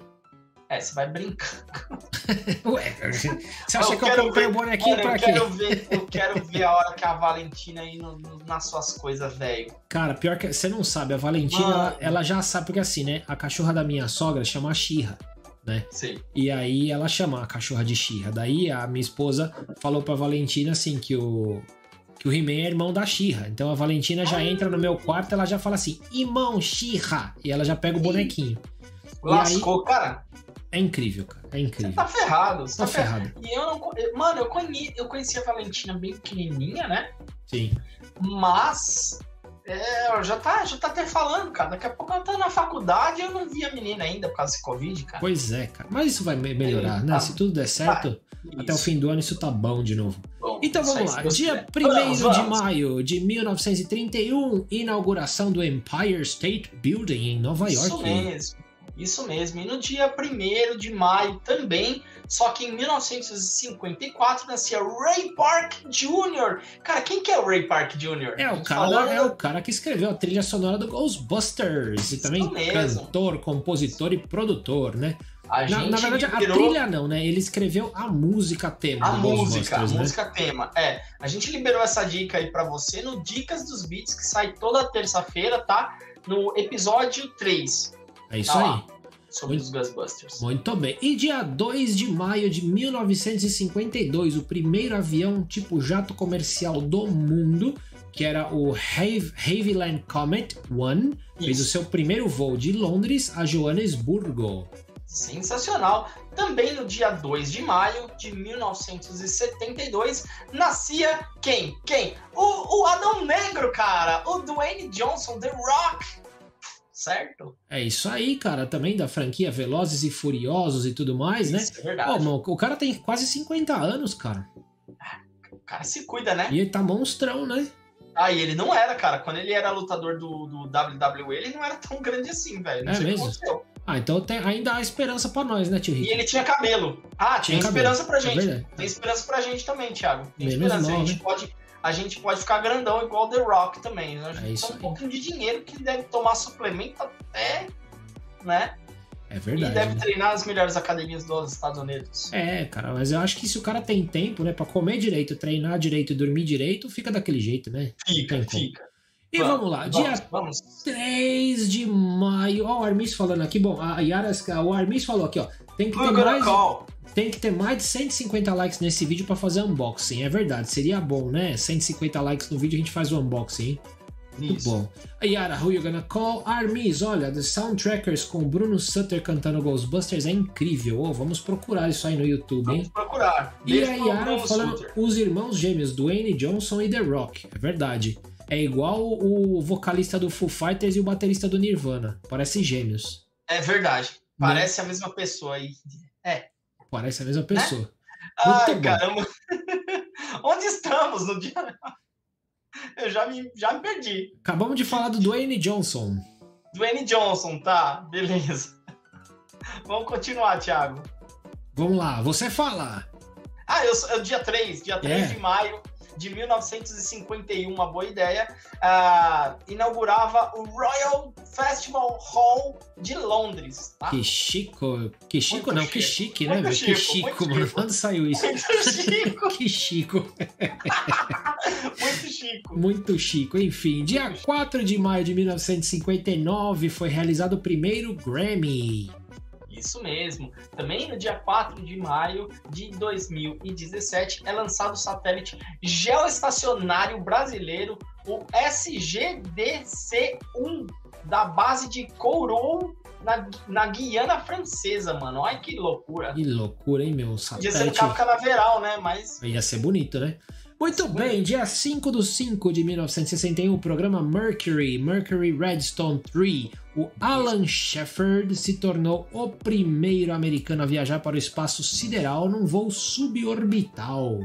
É, você vai brincar. Ué, você acha Eu que eu comprei o bonequinho pra eu quê? quero ver, eu quero ver a hora que a Valentina aí no- no- nas suas coisas, velho. Cara, pior que você não sabe, a Valentina, ela, ela já sabe, porque assim, né? A cachorra da minha sogra chama Xirra, né? Sei. E aí ela chama a cachorra de Xirra. Daí a minha esposa falou pra Valentina assim que o que o He-Man é irmão da Xirra. Então a Valentina já entra no meu quarto, ela já fala assim: "Irmão Xirra", e ela já pega o bonequinho. Lascou, cara. É incrível, cara. É Você incrível. tá ferrado. Você Tá tá ferrado. ferrado. E eu não. eu- Mano, eu, conhe, eu conheci a Valentina bem pequenininha, né? Sim. Mas. É, já tá, já tá até falando, cara. Daqui a pouco ela tá na faculdade e eu não vi a menina ainda por causa desse Covid, cara. Pois é, cara. Mas isso vai me- melhorar, né? Tá. Se tudo der certo, até o Isso. fim do ano isso tá bom de novo. Bom, Então isso vamos lá. Dia quiser. 1 Vamos, de maio de 1931, inauguração do Empire State Building em Nova Isso York. mesmo. Isso mesmo. E no dia 1 de maio também, só que em 1954 nascia Ray Park Jr. Cara, quem que é o Ray Park Jr.? É o, cara, é o cara que escreveu a trilha sonora do Ghostbusters. E Isso também cantor, compositor e produtor, né? A Na, na verdade, a liberou trilha não, né? Ele escreveu a música tema a música, a né? música tema. É, a gente liberou essa dica aí pra você no Dicas dos Beats, que sai toda terça-feira, tá? No episódio 3, É isso Tá aí. lá. sobre Muito- os Ghostbusters. Muito bem. E dia 2 de maio de 1952, o primeiro avião tipo jato comercial do mundo, que era o Havilland Comet One, fez o seu primeiro voo de Londres a Joanesburgo. Sensacional. Também no dia 2 de maio de 1972, nascia quem? Quem? O, o Adão Negro, cara! O Dwayne Johnson, The Rock! Certo? É isso aí, cara. Também da franquia Velozes e Furiosos e tudo mais, né? Isso é verdade. Pô, mano, o cara tem quase 50 anos, cara. O cara se cuida, né? E ele tá monstrão, né? Ah, e ele não era, cara. Quando ele era lutador do, do WWE, ele não era tão grande assim, velho. Não É sei o que mesmo? aconteceu. Ah, então tem- ainda há esperança pra nós, né, tio E Rick? ele tinha cabelo. Ah, tinha Tinha esperança cabelo. pra É gente. verdade. Tem esperança pra gente também, Thiago. Tem Menos esperança. mal, a, gente né? pode, a gente pode ficar grandão igual o The Rock também. né? A gente É isso tem um aí. pouquinho de dinheiro que deve tomar suplemento até, né? É e verdade. deve né? treinar as melhores academias dos Estados Unidos. É, cara, mas eu acho que se o cara tem tempo, né, pra comer direito, treinar direito e dormir direito, fica daquele jeito, né? Fica, Tem fica. E vamos, lá, dia Vamos, vamos. 3 de maio. Ó, o Armis falando aqui, bom, a Yara, o Armis falou aqui, ó. Tem que, ter We're mais, tem que ter mais de 150 likes nesse vídeo pra fazer unboxing. É verdade, seria bom, né? 150 likes no vídeo a gente faz o unboxing, hein? Muito Isso. bom. A Yara, who you gonna call? Armis, olha, The Soundtrackers com Bruno Sutter cantando Ghostbusters é incrível. Ô, vamos procurar isso aí no YouTube, hein? Vamos procurar. E Beijo a Yara falando Sutter. os irmãos gêmeos, Dwayne Johnson e The Rock. É verdade. É igual o vocalista do Foo Fighters e o baterista do Nirvana. Parece gêmeos. É verdade. Parece a mesma pessoa aí. Parece a mesma pessoa. Ai, bom. caramba. Onde estamos no dia? Eu já me, já me perdi. Acabamos de falar do Dwayne Johnson. Dwayne Johnson, tá? Beleza. Vamos continuar, Thiago. Vamos lá, você fala. Ah, eu, sou- é dia 3, dia 3 É. de maio de 1951, uma boa ideia, uh, inaugurava o Royal Festival Hall de Londres. Tá? Que chico, que chico muito não, chico. que chique, né? Muito chico, que chico, mano. Chico. Quando saiu isso? Muito chico. que chico. muito chico. Muito chico. Enfim, dia 4 de maio de 1959 foi realizado o primeiro Grammy. Isso mesmo. Também no dia 4 de maio de 2017 é lançado o satélite geoestacionário brasileiro, o SGDC-1, da base de Kourou, na, na Guiana Francesa, mano. Olha que loucura. Que loucura, hein, meu? Satélite... Ia ser no Cabo Canaveral, né? Mas... Ia ser bonito, né? Muito bem, dia 5 de 5 de 1961, o programa Mercury, Mercury Redstone 3, o Alan Shepard se tornou o primeiro americano a viajar para o espaço sideral num voo suborbital.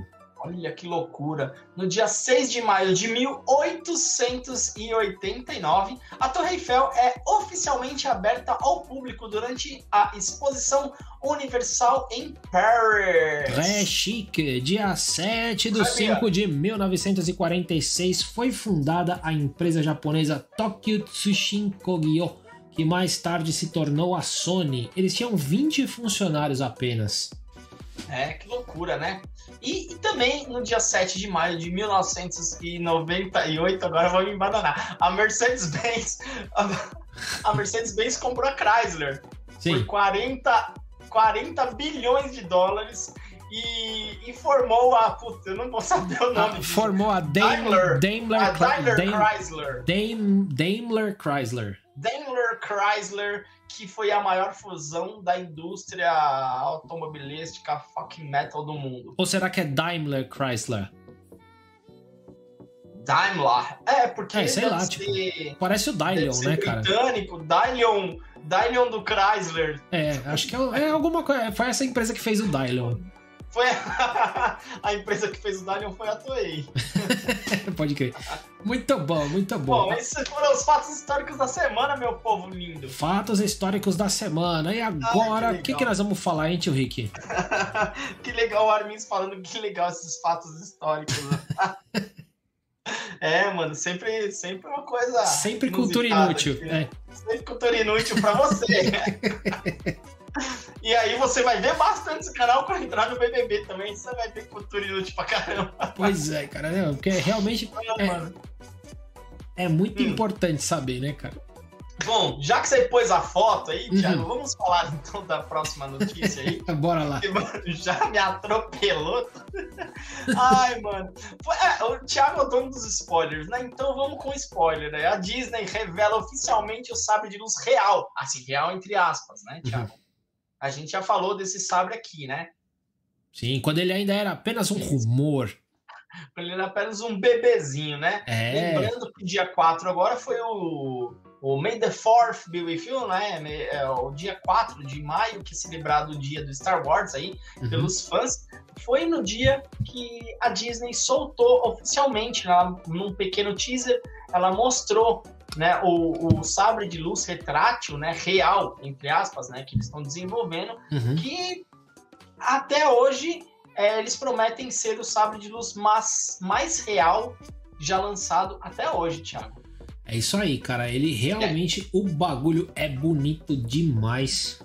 Olha que loucura! No dia 6 de maio de 1889, a Torre Eiffel é oficialmente aberta ao público durante a Exposição Universal em Paris. É chique! Dia 7 de 5 de 1946 foi fundada a empresa japonesa Tokyo Tsushin Kogyo, que mais tarde se tornou a Sony. Eles tinham 20 funcionários apenas. É, que loucura, né? E, e, também no dia 7 de maio de 1998, agora vou me embananar, a Mercedes-Benz a, a Mercedes-Benz comprou a Chrysler Sim. por 40, 40 bilhões de dólares e, e, formou a. Puta, eu não vou saber o nome. Ah, formou a Daimler, Daimler, a Daimler Chrysler. Daimler Chrysler. Daimler Chrysler que foi a maior fusão da indústria automobilística fucking metal do mundo. Ou será que é Daimler Chrysler? Daimler. É, porque. É, sei lá, tipo. Parece o Dylion, né, cara? Britânico, Dylion. Dylion do Chrysler. É, acho que é, é alguma coisa. Foi essa empresa que fez o Dylion. Foi a, empresa que fez o Dalion foi a Toei. Pode crer. Muito bom, muito bom. Bom, esses foram os fatos históricos da semana, meu povo lindo. Fatos históricos da semana. E agora, o que, que, nós vamos falar, hein, tio Rick? que legal o Armin falando que legal esses fatos históricos. Né? É, mano, sempre, sempre uma coisa. Sempre cultura inútil. Né? é. Sempre cultura inútil pra você. E aí você vai ver bastante esse canal quando entrar no BBB também. Você vai ter cultura inútil pra caramba. Pois é, cara. Né? Porque realmente é, é muito hum. importante saber, né, cara? Bom, já que você pôs a foto aí, uhum. Thiago, vamos falar então da próxima notícia aí. Bora lá. já me atropelou. Ai, mano. É, o Thiago é o dono dos spoilers, né? Então vamos com spoiler, né? A Disney revela oficialmente o sabre de luz real. Assim, real entre aspas, né, Thiago? Uhum. A gente já falou desse sabre aqui, né? Sim, quando ele ainda era apenas um rumor. Quando ele era apenas um bebezinho, né? É. Lembrando que dia 4 agora foi o, o May the 4th be with you, né? É o dia 4 de maio, que é celebrado o dia do Star Wars aí, uhum. pelos fãs. Foi no dia que a Disney soltou oficialmente, né, num pequeno teaser, ela mostrou né, o, o sabre de luz retrátil, né, real, entre aspas, né, que eles estão desenvolvendo, uhum. que até hoje é, eles prometem ser o sabre de luz mais, mais real já lançado até hoje, Thiago. É isso aí, cara. Ele realmente, é. o bagulho é bonito demais.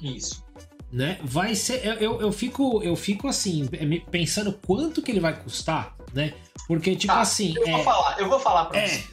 Isso. Né? Vai ser. Eu, eu, eu, fico, eu fico assim, pensando quanto que ele vai custar, né? Porque, tipo tá, assim. Eu é... vou falar, eu vou falar pra é, você.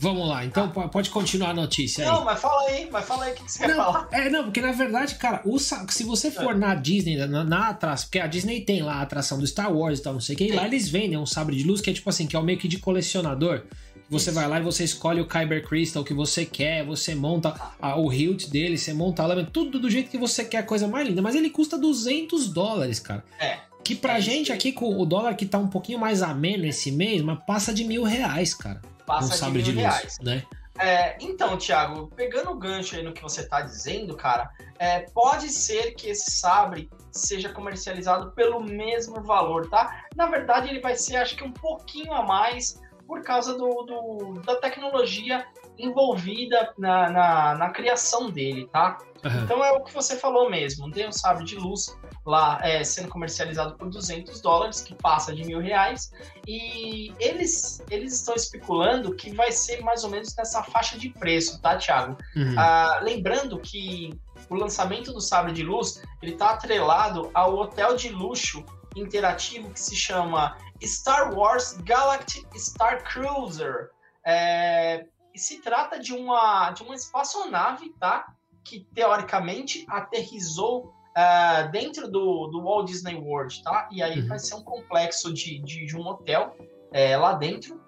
Vamos lá, então ah. pode continuar a notícia aí. Não, mas fala aí, mas fala aí o que, você não, quer falar. É, não, porque na verdade, cara, o, se você for é. na Disney, na, na atração, porque a Disney tem lá a atração do Star Wars e tal, não sei o que, e lá eles vendem um sabre de luz que é tipo assim, que é o meio que de colecionador. Você Isso. vai lá e você escolhe o Kyber Crystal que você quer, você monta a, o hilt dele, você monta a lâmina, tudo do jeito que você quer, a coisa mais linda. Mas ele custa 200 dólares, cara. É. Que pra é gente aqui, com o dólar que tá um pouquinho mais ameno esse mês, mas passa de mil reais, cara. Passa um sabre de, mil de luz, reais. né? É, então, Thiago, pegando o gancho aí no que você está dizendo, cara, é, pode ser que esse sabre seja comercializado pelo mesmo valor, tá? Na verdade, ele vai ser, acho que um pouquinho a mais por causa do, do da tecnologia envolvida na, na, na, criação dele, tá? Uhum. Então é o que você falou mesmo. Tem um sabre de luz lá é, sendo comercializado por 200 dólares, que passa de mil reais. E eles, eles estão especulando que vai ser mais ou menos nessa faixa de preço, tá, Thiago? Uhum. Ah, lembrando que o lançamento do sabre de luz ele está atrelado ao hotel de luxo interativo que se chama Star Wars Galactic Star Cruiser. É, se trata de uma, de uma espaçonave, tá? Que teoricamente aterrizou uh, dentro do, do Walt Disney World, tá? E aí uhum. vai ser um complexo de, de, de um hotel é, lá dentro.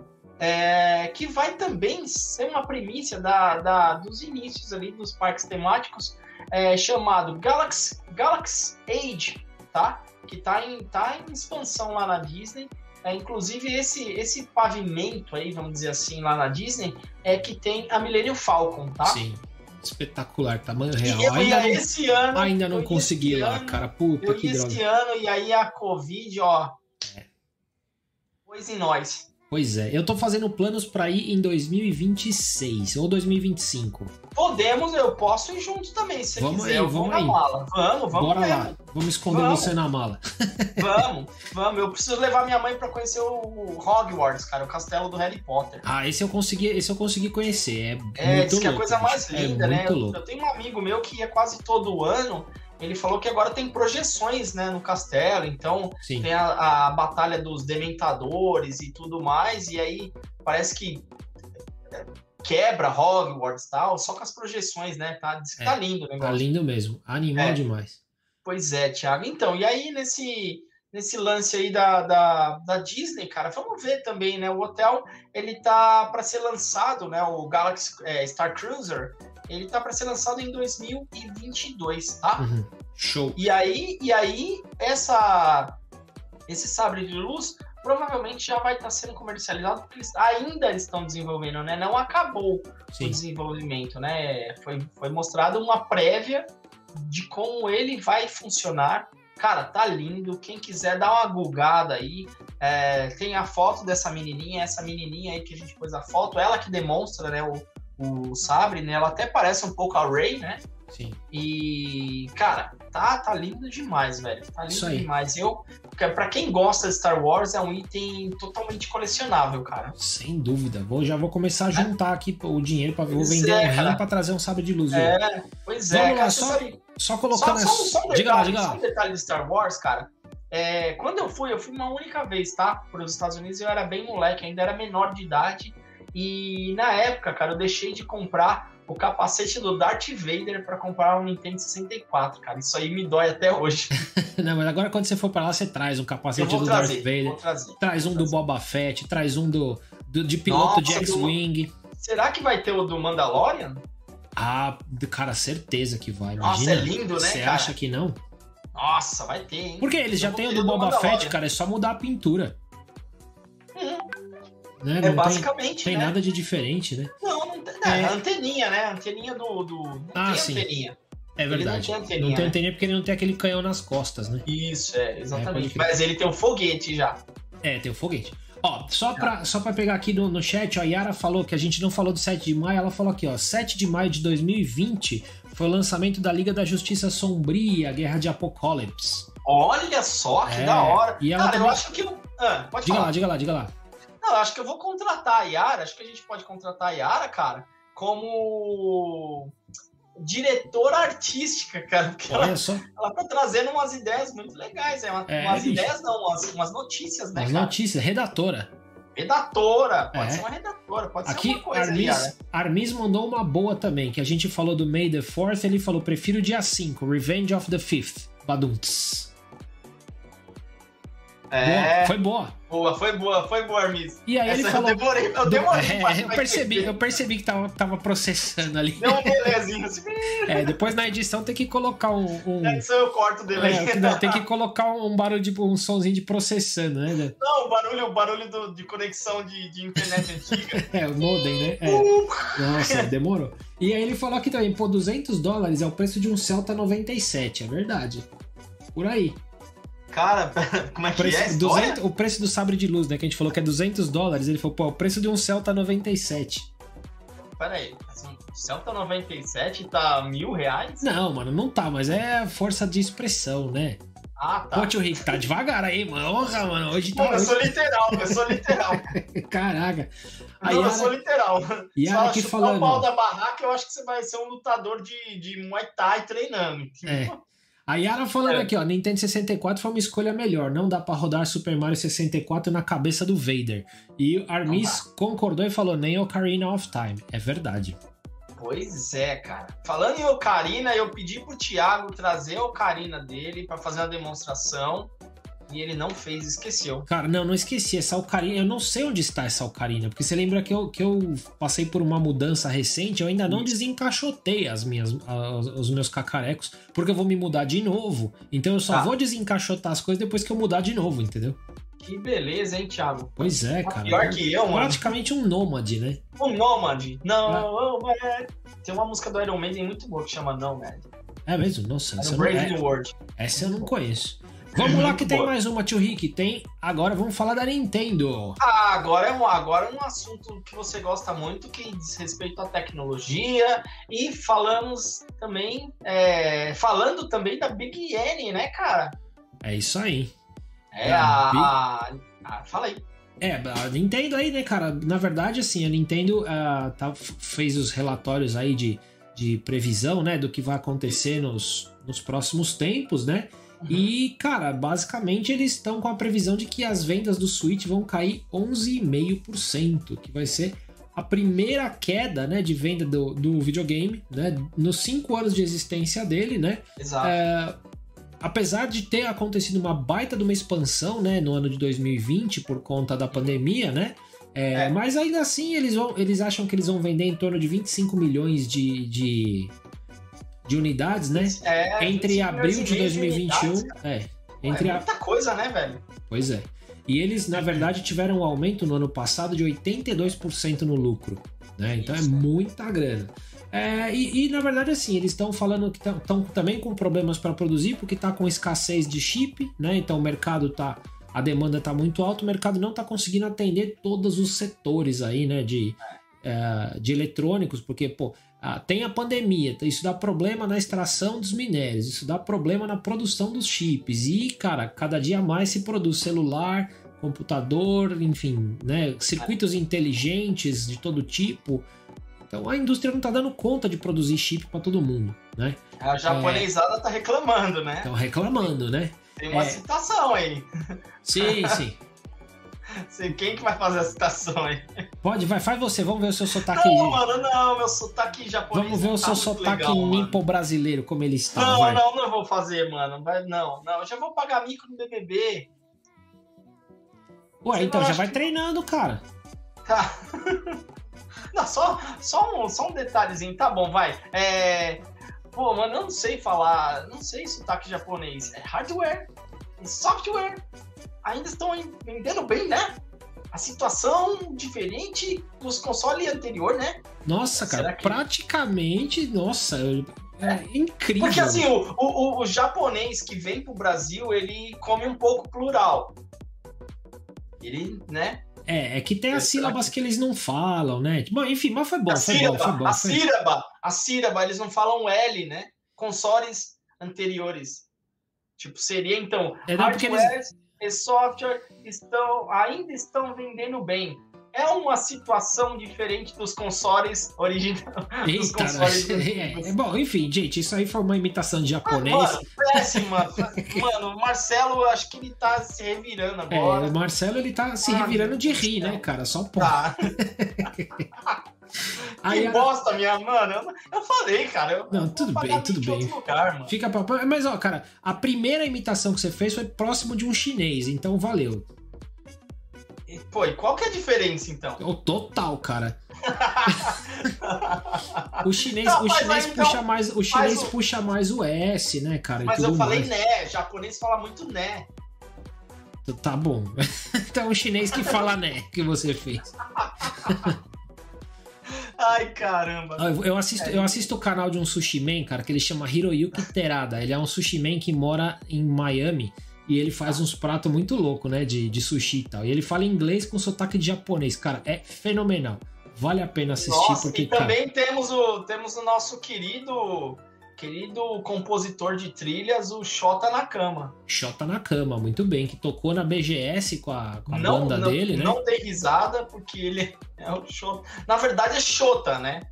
É, que vai também ser uma primícia da, da, dos inícios ali dos parques temáticos, é, chamado Galaxy, Galaxy Age, tá? Que tá em, tá em expansão lá na Disney. É, inclusive, esse, esse pavimento aí, vamos dizer assim, lá na Disney, é que tem a Millennium Falcon, tá? Sim. Espetacular, tamanho real. E eu ainda, não, ano, ainda não consegui lá, ano, cara. Puta que esse droga. ano, e aí a Covid, ó. É. Pois em nós. Pois é, eu tô fazendo planos para ir em 2026 ou 2025. Podemos, eu posso ir junto também, se vamos quiser. Aí, vamos aí. Mala. Vamos, vamos. Bora mesmo. lá. Vamos esconder vamos. você na mala. vamos, vamos. Eu preciso levar minha mãe para conhecer o Hogwarts, cara, o castelo do Harry Potter. Ah, esse eu consegui, esse eu consegui conhecer. É, é muito diz que é a coisa mais é linda, é né? Eu, eu tenho um amigo meu que ia quase todo ano ele falou que agora tem projeções né, no castelo, então Sim. tem a, a, batalha dos dementadores e tudo mais, e aí parece que é, quebra Hogwarts e tal, só com as projeções, né? Tá, diz que tá é, tá lindo o negócio. Tá lindo mesmo, animal é. demais. Pois é, Thiago. Então, e aí nesse, nesse lance aí da, da, da Disney, cara, vamos ver também, né? O hotel, ele tá para ser lançado, né? O Galaxy é, Star Cruiser, ele tá para ser lançado em 2022, tá? Uhum. Show. E aí, e aí essa esse sabre de luz provavelmente já vai estar tá sendo comercializado porque eles ainda estão desenvolvendo, né? Não acabou Sim. o desenvolvimento, né? Foi, foi mostrada uma prévia de como ele vai funcionar. Cara, tá lindo. Quem quiser dar uma gulgada aí, é, tem a foto dessa menininha, essa menininha aí que a gente pôs a foto, ela que demonstra, né, o, o Sabre, né? Ela até parece um pouco a Ray, né? Sim. E, cara, tá, tá lindo demais, velho. Tá lindo demais. Eu, para quem gosta de Star Wars, é um item totalmente colecionável, cara. Sem dúvida. Vou, já vou começar a juntar é. aqui o dinheiro para vou vender é, um rim para trazer um sabre de luz. É, pois é. Vamos lá, só, só colocando. Só, só, só um detalhe, diga lá, diga lá. Só um detalhe de Star Wars, cara. É, quando eu fui, eu fui uma única vez, tá? Para os Estados Unidos, eu era bem moleque, ainda era menor de idade. E na época, cara, eu deixei de comprar o capacete do Darth Vader para comprar um Nintendo 64, cara. Isso aí me dói até hoje. Não, mas agora quando você for para lá, você traz um capacete do trazer, Darth Vader, trazer, traz um do Boba Fett, traz um do, do de piloto Nossa, de X-Wing. Será que vai ter o do Mandalorian? Ah, cara, certeza que vai. Imagina. Nossa, é lindo, né? Você acha que não? Nossa, vai ter, hein? Porque eles já têm o do Boba Fett, cara, é só mudar a pintura. Né? É basicamente. Tem, tem né? nada de diferente, né? Não, não tem. É... Anteninha, né? Anteninha do. do... Não ah, sim. Anteninha. É verdade. Ele não tem anteninha, não tem anteninha porque ele não tem aquele canhão nas costas, né? Isso, é, exatamente. É, Mas ele tem um foguete já. É, tem um foguete. Ó, só pra, só pra pegar aqui no, no chat, ó, a Yara falou que a gente não falou do 7 de maio, ela falou aqui, ó, 7 de maio de 2020 foi o lançamento da Liga da Justiça Sombria, Guerra de Apocalipse. Olha só, que é, da hora. E ela Cara, também... eu acho que... Ah, pode diga falar. lá, diga lá, diga lá. Não, acho que eu vou contratar a Yara. Acho que a gente pode contratar a Yara, cara, como diretora artística, cara. Porque Olha ela, só. ela tá trazendo umas ideias muito legais, é, uma, é umas bicho. ideias não, umas, umas notícias, né? Umas cara? notícias, redatora. Redatora, pode é. ser uma redatora, pode Aqui, ser uma coisa Armis, Armis mandou uma boa também, que a gente falou do May the 4th, ele falou, prefiro dia 5, Revenge of the 5th, Badunts. É. Boa, foi boa. Boa, foi boa, foi boa, Armis. E aí Essa ele falou. Eu demorei, eu demorei. É, eu, percebi, eu percebi que tava, tava processando ali. Deu um belezinho assim. É, depois na edição tem que colocar um. um... É, isso eu corto dele. É, não, tem que colocar um barulho, de, um somzinho de processando, né? Não, o barulho, o barulho do, de conexão de, de internet antiga. é, o modem, né? É. Nossa, demorou. E aí ele falou aqui também, pô, 200 dólares é o preço de um Celta 97, é verdade. Por aí. Cara, como é que preço, é? 200, o preço do sabre de luz, né? Que a gente falou que é 200 dólares. Ele falou, pô, o preço de um Celta 97. pera aí. O Celta 97 tá mil reais? Não, mano, não tá, mas é força de expressão, né? Ah, tá. Pô, tio Rick, tá devagar aí, mano. Honra, mano. Hoje tá. Pô, eu sou literal, eu sou literal. Caraca. Não, Yara... eu sou literal. Yara aqui falando. o pau da barraca, eu acho que você vai ser um lutador de, de Muay Thai treinando. É. A Yara falando é. aqui, ó, Nintendo 64 foi uma escolha melhor. Não dá para rodar Super Mario 64 na cabeça do Vader. E o Armis concordou e falou nem Ocarina of Time. É verdade. Pois é, cara. Falando em Ocarina, eu pedi pro Thiago trazer a Ocarina dele para fazer uma demonstração. E ele não fez, esqueceu. Cara, não, não esqueci. Essa Ocarina, eu não sei onde está essa Ocarina. Porque você lembra que eu, que eu passei por uma mudança recente, eu ainda não desencaixotei as minhas, as, os meus cacarecos, porque eu vou me mudar de novo. Então eu só ah. vou desencaixotar as coisas depois que eu mudar de novo, entendeu? Que beleza, hein, Thiago? Pois é, tá cara. Pior que eu, mano. Praticamente um nômade, né? Um nômade. Não, é. Tem uma música do Iron Maiden muito boa que chama Nomad. É mesmo? Nossa, essa, não, é... essa eu não conheço. Vamos lá que tem mais uma, tio Rick. Tem. Agora vamos falar da Nintendo. Ah, agora é um, agora é um assunto que você gosta muito, que diz respeito à tecnologia. E falamos também. É, falando também da Big N, né, cara? É isso aí. É, a, a, a, Fala aí. É, a Nintendo aí, né, cara? Na verdade, assim, a Nintendo uh, tá, fez os relatórios aí de, de previsão, né, do que vai acontecer nos, nos próximos tempos, né? E, cara, basicamente eles estão com a previsão de que as vendas do Switch vão cair 11,5%, que vai ser a primeira queda né, de venda do, do videogame, né? Nos cinco anos de existência dele, né? Exato. É, apesar de ter acontecido uma baita de uma expansão, né, no ano de 2020 por conta da pandemia, né? É, é. Mas ainda assim eles, vão, eles acham que eles vão vender em torno de 25 milhões de, de, de unidades, né? É, entre abril de 2021. De é, entre é muita a... coisa, né, velho? Pois é. E eles, na verdade, tiveram um aumento no ano passado de 82% no lucro. Né? Então é Isso. é muita grana. É, e, e, na verdade, assim, eles estão falando que estão também com problemas para produzir, porque está com escassez de chip, né? Então o mercado tá. A demanda está muito alta, o mercado não está conseguindo atender todos os setores aí, né? De, é, de eletrônicos, porque, pô, tem a pandemia, isso dá problema na extração dos minérios, isso dá problema na produção dos chips. E, cara, cada dia mais se produz celular, computador, enfim, né? Circuitos inteligentes de todo tipo. Então a indústria não está dando conta de produzir chip para todo mundo, né? A japonesada está é... reclamando, né? Estão reclamando, né? Tem uma é... citação aí. Sim, sim. Quem que vai fazer a citação aí. Pode, vai, faz você, vamos ver o seu sotaque. Não, mano, não, meu sotaque japonês. Vamos ver o tá seu sotaque legal, nipo brasileiro, como ele está. Não, vai. não, não vou fazer, mano. Vai, não, não, eu já vou pagar mico no BBB. Ué, você então já vai que... treinando, cara. Tá. Não, só, só, um, só um detalhezinho, tá bom, vai. É... Pô, mano, eu não sei falar, não sei sotaque japonês. É hardware e software ainda estão vendendo bem, né? A situação diferente dos consoles anterior, né? Nossa, cara, que... praticamente, nossa, é, é incrível. Porque assim, o, o, o japonês que vem pro Brasil, ele come um pouco plural. Ele, né? É, é que tem as sílabas que eles não falam, né? Bom, enfim, mas foi bom, a foi sílaba, bom, foi bom. A foi... sílaba, a sílaba, eles não falam L, né? Consoles anteriores. Tipo, seria então é, não, hardware eles... e software estão, ainda estão vendendo bem é uma situação diferente dos consoles originais. Eita, consoles é, é, bom, enfim, gente, isso aí foi uma imitação de japonês. Ah, mano, péssima. mano, o Marcelo, acho que ele tá se revirando é, agora. É, o Marcelo, ele tá se ah, revirando de rir, né, cara? Só pô. Tá. Aí, que bosta, minha mano. Eu, eu falei, cara. Eu, não, tudo bem, tudo bem. Lugar, Fica pra... Mas, ó, cara, a primeira imitação que você fez foi próximo de um chinês, então valeu. Pô, e qual que é a diferença, então? O total, cara. o chinês, não, o chinês aí, puxa então, mais, o chinês o... puxa mais o S, né, cara? Mas eu falei mais. né, japonês fala muito né. Tá bom. então o chinês que fala né que você fez. Ai, caramba. Eu assisto, é. eu assisto o canal de um sushi man, cara, que ele chama Hiroyuki Terada. Ele é um sushi man que mora em Miami e ele faz uns pratos muito loucos, né? De, de sushi e tal. E ele fala inglês com sotaque de japonês. Cara, é fenomenal. Vale a pena assistir Nossa, porque e também temos o temos o nosso querido querido compositor de trilhas, o Xota Nakama. Xota Nakama, muito bem, que tocou na BGS com a, com a não, banda não, dele, né? Não dei risada porque ele é o Xota. Na verdade é Xota, né?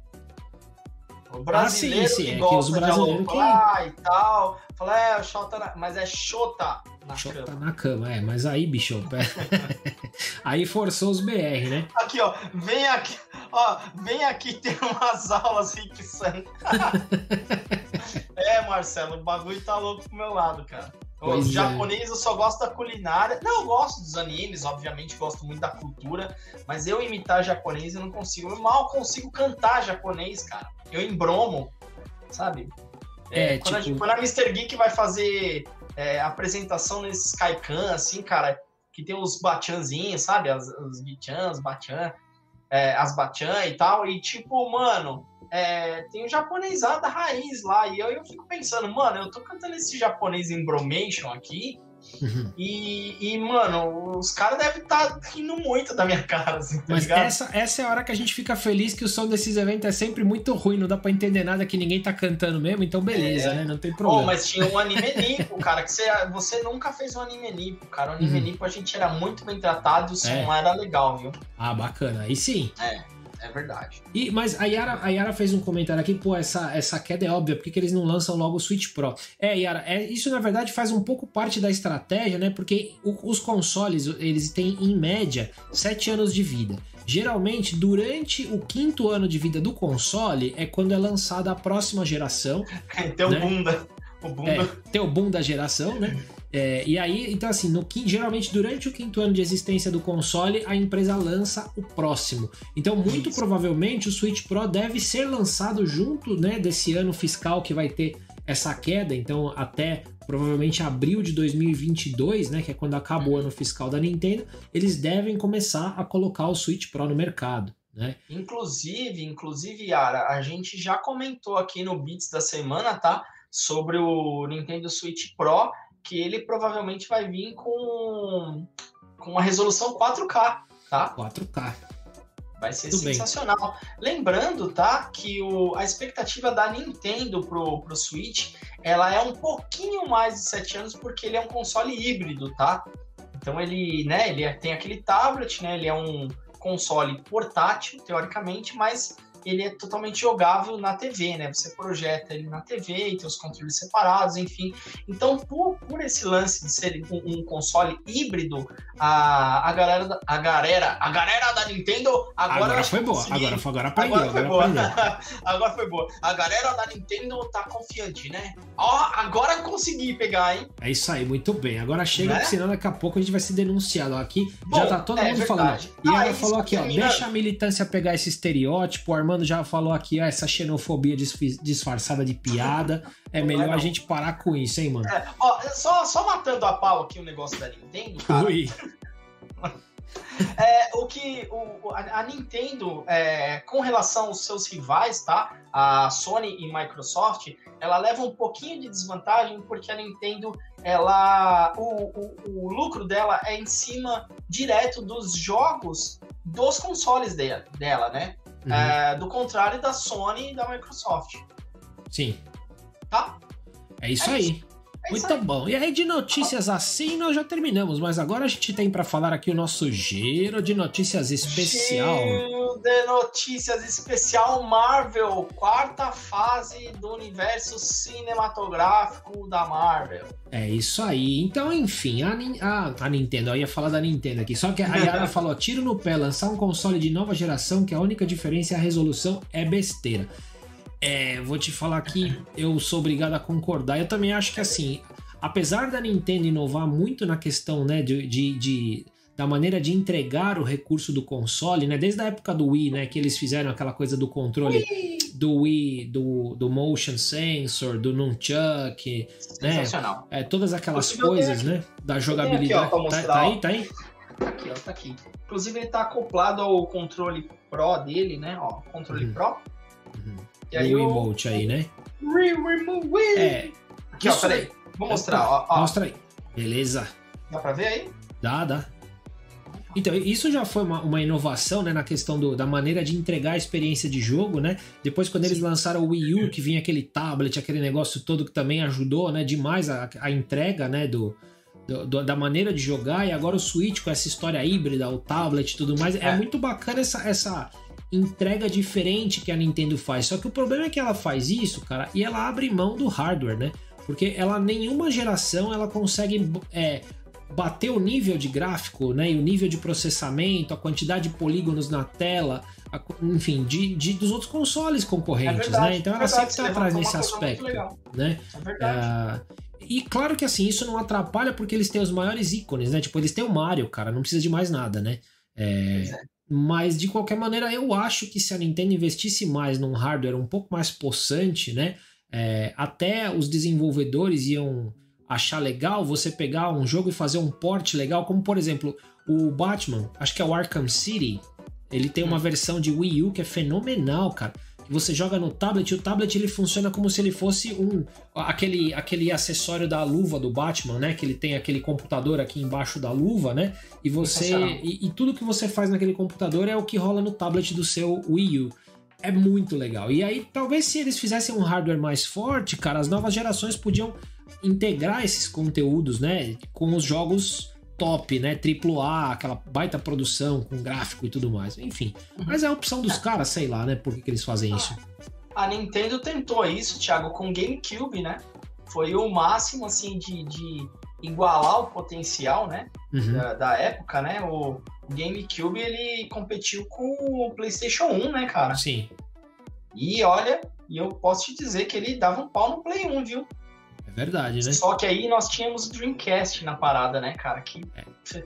O brasileiro ah, sim, sim. que é gosta que os brasileiros de que... e tal. Fala, é, o Xota, na... mas é Xota na Xota cama. na cama, é, mas aí, bicho, aí forçou os BR, né? Aqui, ó, vem aqui, ó, vem aqui ter umas aulas Rick San. é, Marcelo, o bagulho tá louco pro meu lado, cara. Os é. japoneses eu só gosto da culinária. Não, eu gosto dos animes, obviamente, gosto muito da cultura, mas eu imitar japonês eu não consigo. Eu mal consigo cantar japonês, cara. Eu embromo, sabe? É, quando, tipo- a, quando a Mr. Geek vai fazer é, apresentação nesses Kaikan, assim, cara, que tem os bachanzinhos, sabe? As, os Bichan, bachan, é, as bachan e tal, e tipo, mano, é, tem o japonesada raiz lá, e eu, eu fico pensando, mano, eu tô cantando esse japonês em bromation aqui, Uhum. e, e, mano, os caras devem estar rindo muito da minha cara, assim, tá Mas ligado? essa, essa é a hora que a gente fica feliz que o som desses eventos é sempre muito ruim, não dá pra entender nada que ninguém tá cantando mesmo, então beleza, É. né? Não tem Oh, problema. mas tinha um anime nipo, cara, que você, você nunca fez um anime nipo, cara. O anime Uhum. nipo a gente era muito bem tratado e o som É. era legal, viu? Ah, bacana. Aí sim. É verdade. E, mas a Yara, a Yara fez um comentário aqui, pô, essa, essa queda é óbvia, por que, que eles não lançam logo o Switch Pro? É, Yara, é, isso na verdade faz um pouco parte da estratégia, né? Porque o- os consoles, eles têm em média 7 anos de vida. Geralmente, durante o quinto ano de vida do console, é quando é lançada a próxima geração. Tem o Né? bunda. O bunda. É, tem o boom da geração, né? É, e aí, então assim, no, geralmente durante o quinto ano de existência do console, a empresa lança o próximo. Então, muito Isso. provavelmente o Switch Pro deve ser lançado junto, né, desse ano fiscal que vai ter essa queda, então até provavelmente abril de 2022, né, que é quando acaba o ano fiscal da Nintendo, eles devem começar a colocar o Switch Pro no mercado, né? Inclusive, inclusive, Yara, a gente já comentou aqui no Beats da semana, tá? Sobre o Nintendo Switch Pro, que ele provavelmente vai vir com, com uma resolução 4K, tá? 4K. Vai ser Tudo bem. sensacional. Lembrando, tá, que o, a expectativa da Nintendo pro, pro Switch, ela é um pouquinho mais de 7 anos, porque ele é um console híbrido, tá? Então ele, né, ele é- tem aquele tablet, né, ele é um console portátil, teoricamente, mas ele é totalmente jogável na TV, né? Você projeta ele na TV e tem os controles separados, enfim. Então, por, por esse lance de ser um, um console híbrido, a, a galera, da- a galera, a galera da Nintendo agora, Agora, foi boa, consegui- agora, foi- agora aprendeu, Agora foi agora boa. agora foi boa. A galera da Nintendo tá confiante, né? Ó, agora consegui pegar, hein? É isso aí, muito bem. Agora chega, Né? senão daqui a pouco a gente vai ser denunciado. Aqui Bom, já tá todo é mundo verdade. falando. E Ah, ela falou aqui, ó, deixa a militância pegar esse estereótipo. O Armando já falou aqui, ó, essa xenofobia disfarçada de piada. É Não melhor é, a gente parar com isso, hein, mano? É, ó, só, só matando a pau aqui o negócio da Nintendo, cara. Ui. É, o que o, a, Nintendo, é, com relação aos seus rivais, tá? A Sony e Microsoft, ela leva um pouquinho de desvantagem porque a Nintendo, ela, o, o, o lucro dela é em cima direto dos jogos dos consoles de, dela, né? Uhum, É, do contrário da Sony e da Microsoft, Sim, tá? é isso É aí. Isso Muito bom. E aí, de notícias assim, nós já terminamos. Mas agora a gente tem pra falar aqui o nosso giro de notícias especial. Giro de notícias especial Marvel, quarta fase do universo cinematográfico da Marvel. É isso aí. Então, enfim, a, a- a Nintendo, eu ia falar da Nintendo aqui. Só que a Yara falou: tiro no pé, lançar um console de nova geração que a única diferença é a resolução, é besteira. É, vou te falar que eu sou obrigado a concordar. Eu também acho que assim, apesar da Nintendo inovar muito na questão, né, de, de- de- da maneira de entregar o recurso do console, né, desde a época do Wii, né, que eles fizeram aquela coisa do controle do Wii, do, do motion sensor, do nunchuck, né, é, todas aquelas Inclusive, coisas, né? Da aqui, jogabilidade. ó, pra tá, tá ó. aí, tá aí? Tá aqui, ó, tá aqui. Inclusive ele tá acoplado ao controle Pro dele, né? Ó, controle Uhum. Pro. Uhum. E o emote aí, né? É. Aqui, ó, peraí. aí. Vou mostrar, ó, ó. Mostra aí. Beleza. Dá pra ver aí? Dá, dá. Então, isso já foi uma, uma inovação, né, na questão do, da maneira de entregar a experiência de jogo, né? Depois, quando eles lançaram o Wii U, que vinha aquele tablet, aquele negócio todo que também ajudou, né, demais a, a entrega, né, do, do, da maneira de jogar, e agora o Switch com essa história híbrida, o tablet e tudo mais, é, é muito bacana essa, essa entrega diferente que a Nintendo faz. Só que o problema é que ela faz isso, cara, e ela abre mão do hardware, né? Porque ela nenhuma geração ela consegue é, bater o nível de gráfico, né? E o nível de processamento, a quantidade de polígonos na tela, a, enfim, de, de, dos outros consoles concorrentes, é verdade, né? Então ela é sempre está atrás nesse aspecto, né? É verdade. É, e claro que assim, isso não atrapalha porque eles têm os maiores ícones, né? Tipo, eles têm o Mario, cara, não precisa de mais nada, né? É. Mas de qualquer maneira, eu acho que se a Nintendo investisse mais num hardware um pouco mais possante, né? É, até os desenvolvedores iam achar legal você pegar um jogo e fazer um port legal, como por exemplo o Batman, acho que é o Arkham City. Ele tem uma hum. versão de Wii U que é fenomenal, cara você joga no tablet, e o tablet ele funciona como se ele fosse um aquele, aquele acessório da luva do Batman, né? Que ele tem aquele computador aqui embaixo da luva, né? E você e, e, tudo que você faz naquele computador é o que rola no tablet do seu Wii U. É muito legal. E aí, talvez se eles fizessem um hardware mais forte, cara, as novas gerações podiam integrar esses conteúdos, né, com os jogos top, né? Triplo A, aquela baita produção com gráfico e tudo mais. Enfim. Uhum. Mas é a opção dos caras, sei lá, né? Por que, que eles fazem isso? A Nintendo tentou isso, Thiago, com GameCube, né? Foi o máximo, assim, de, de igualar o potencial, né? Uhum. Da, da, época, né? O GameCube, ele competiu com o PlayStation 1, né, cara? Sim. E olha, e eu posso te dizer que ele dava um pau no Play 1, viu? Verdade, né? Só que aí nós tínhamos o Dreamcast na parada, né, cara? Que, é.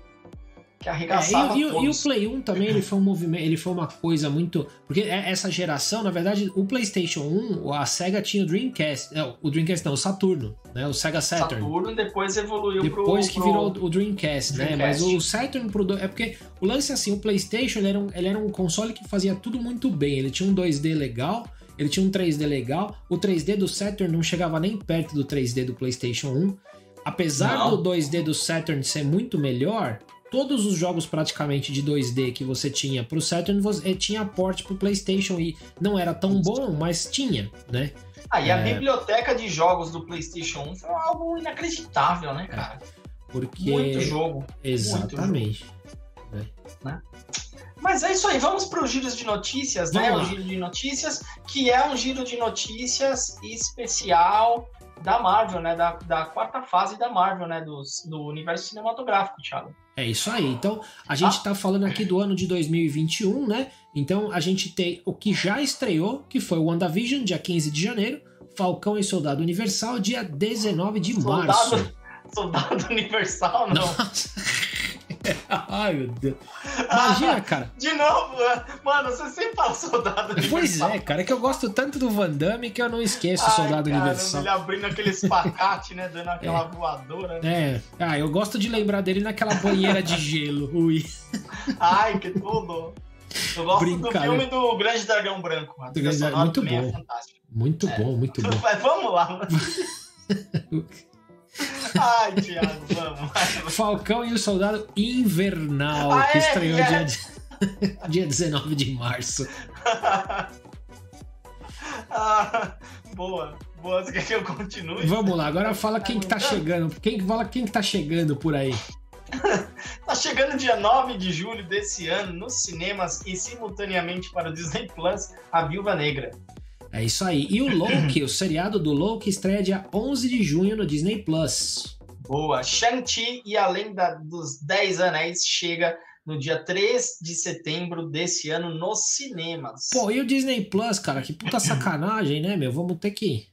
que arregaçava é, e, e, e, o Play 1 também, ele foi um movimento, ele foi uma coisa muito... Porque é, essa geração, na verdade, o PlayStation 1, a SEGA tinha o Dreamcast, não, o Dreamcast não, o Saturno, né? O Sega Saturn. Saturno depois evoluiu Depois pro, que virou o Dreamcast, Dreamcast, né? Mas o Saturn pro... É porque o lance, assim, o PlayStation, ele era, um, ele era um console que fazia tudo muito bem. Ele tinha um 2D legal ele tinha um 3D legal. O 3D do Saturn não chegava nem perto do 3D do PlayStation 1. Apesar não. do 2D do Saturn ser muito melhor, todos os jogos praticamente de 2D que você tinha pro Saturn, você eh, tinha porte pro PlayStation e não era tão bom, mas tinha, né? Ah, e é... a biblioteca de jogos do PlayStation 1 foi algo inacreditável, né, cara? Porque... Muito jogo. Exatamente. Muito jogo. Né? Mas é isso aí, vamos para os giros de notícias, né? vamos né? Lá. O giro de notícias, que é um giro de notícias especial da Marvel, né? Da, da quarta fase da Marvel, né? Do, do universo cinematográfico, Thiago. É isso aí. Então, a gente está ah. falando aqui do ano de 2021, né? Então, a gente tem o que já estreou, que foi o WandaVision, dia 15 de janeiro, Falcão e Soldado Universal, dia 19 de Soldado, março. Soldado Universal, não. Nossa. Ai, meu Deus. Imagina, cara. De novo, mano, você sempre fala Soldado Universal. Pois é, cara, é que eu gosto tanto do Van Damme que eu não esqueço o Soldado cara, Universal. Ele abrindo aquele espacate, né, dando aquela é. voadora. Né? É, ah, eu gosto de lembrar dele naquela banheira de gelo, ui. Ai, que tudo. Eu gosto do filme do Grande Dragão Branco. Do Grande Dragão, muito é bom. É muito é. bom, muito bom. Vamos lá, mano. Ai, Thiago, vamos. Falcão e o Soldado Invernal, ah, que é, estreou é. dia, dia 19 de março. ah, boa. Boa, você quer que eu continue? Vamos lá, agora fala quem que tá chegando. Quem, fala quem que tá chegando por aí. tá chegando dia 9 de julho desse ano nos cinemas e simultaneamente para o Disney Plus, A Viúva Negra. É isso aí. E o Loki, o seriado do Loki, estreia dia 11 de junho no Disney Plus. Boa. Shang-Chi e além da, dos 10 anéis chega no dia 3 de setembro desse ano nos cinemas. Pô, e o Disney Plus, cara? Que puta sacanagem, né, meu? Vamos ter que.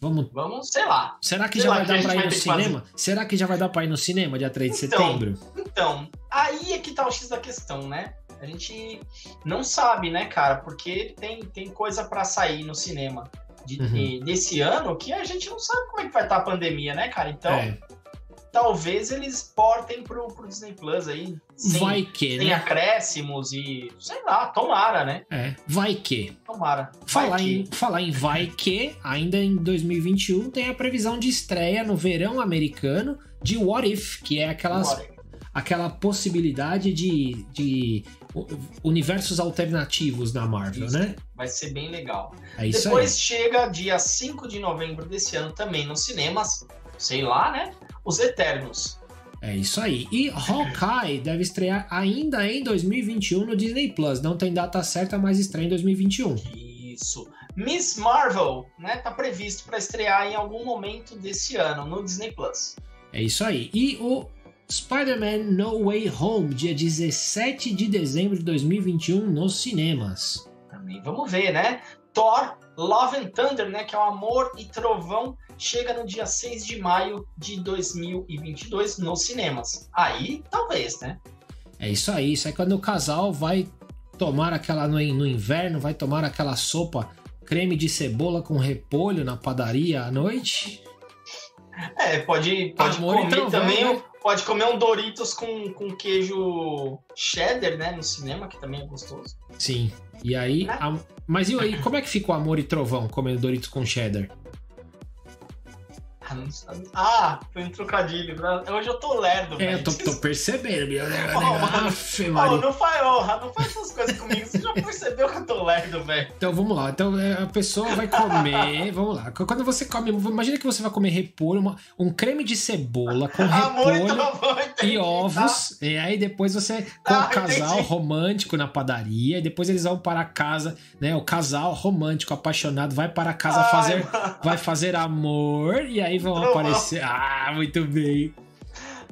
Vamos. Vamos, sei lá. Será que sei já vai dar pra ir no cinema? Será que já vai dar pra ir no cinema dia 3 de então, setembro? Então, aí é que tá o X da questão, né? A gente não sabe, né, cara? Porque tem, tem coisa para sair no cinema de, uhum. de, desse ano que a gente não sabe como é que vai estar tá a pandemia, né, cara? Então, é. talvez eles portem pro, pro Disney Plus aí. Sem, vai que, sem né? acréscimos e. Sei lá, tomara, né? É, vai que. Tomara. Falar, em, falar em vai que, ainda em 2021 tem a previsão de estreia no verão americano de What If, que é aquelas aquela possibilidade de, de universos alternativos na Marvel, Isso. né? Vai ser bem legal. É Depois aí. chega dia 5 de novembro desse ano também nos cinemas, sei lá, né? Os Eternos. É isso aí. E Hawkeye deve estrear ainda em 2021 no Disney Plus. Não tem data certa, mas estreia em 2021. Isso. Miss Marvel, né? Tá previsto para estrear em algum momento desse ano no Disney Plus. É isso aí. E o Spider-Man No Way Home, dia 17 de dezembro de 2021 nos cinemas. Também vamos ver, né? Thor Love and Thunder, né? Que é o Amor e Trovão, chega no dia 6 de maio de 2022 nos cinemas. Aí, talvez, né? É isso aí. Isso é quando o casal vai tomar aquela no, no inverno, vai tomar aquela sopa creme de cebola com repolho na padaria à noite. É, pode, pode Amor comer Trovão, também. né? Pode comer um Doritos com, com queijo cheddar, né? No cinema, que também é gostoso. Sim. E aí. Né? a- Mas e aí, como é que fica o amor e trovão comendo Doritos com cheddar? Ah. Ah, foi um trocadilho. Hoje eu tô lerdo, É, eu tô, tô percebendo, meu. Oh, mano. Aff, Maria. não faz honra, não faz essas coisas comigo. Você já percebeu que eu tô lerdo, velho? Então vamos lá. Então é, a pessoa vai comer. vamos lá. Quando você come. Imagina que você vai comer repolho, uma- um creme de cebola com Amor e repolho. E tá? ovos, e aí depois você com Ah, o casal entendi. romântico na padaria, e depois eles vão para casa, né? O casal romântico apaixonado vai para casa Ai, fazer, mano. vai fazer amor, e aí vão Trovão. aparecer. Ah, muito bem.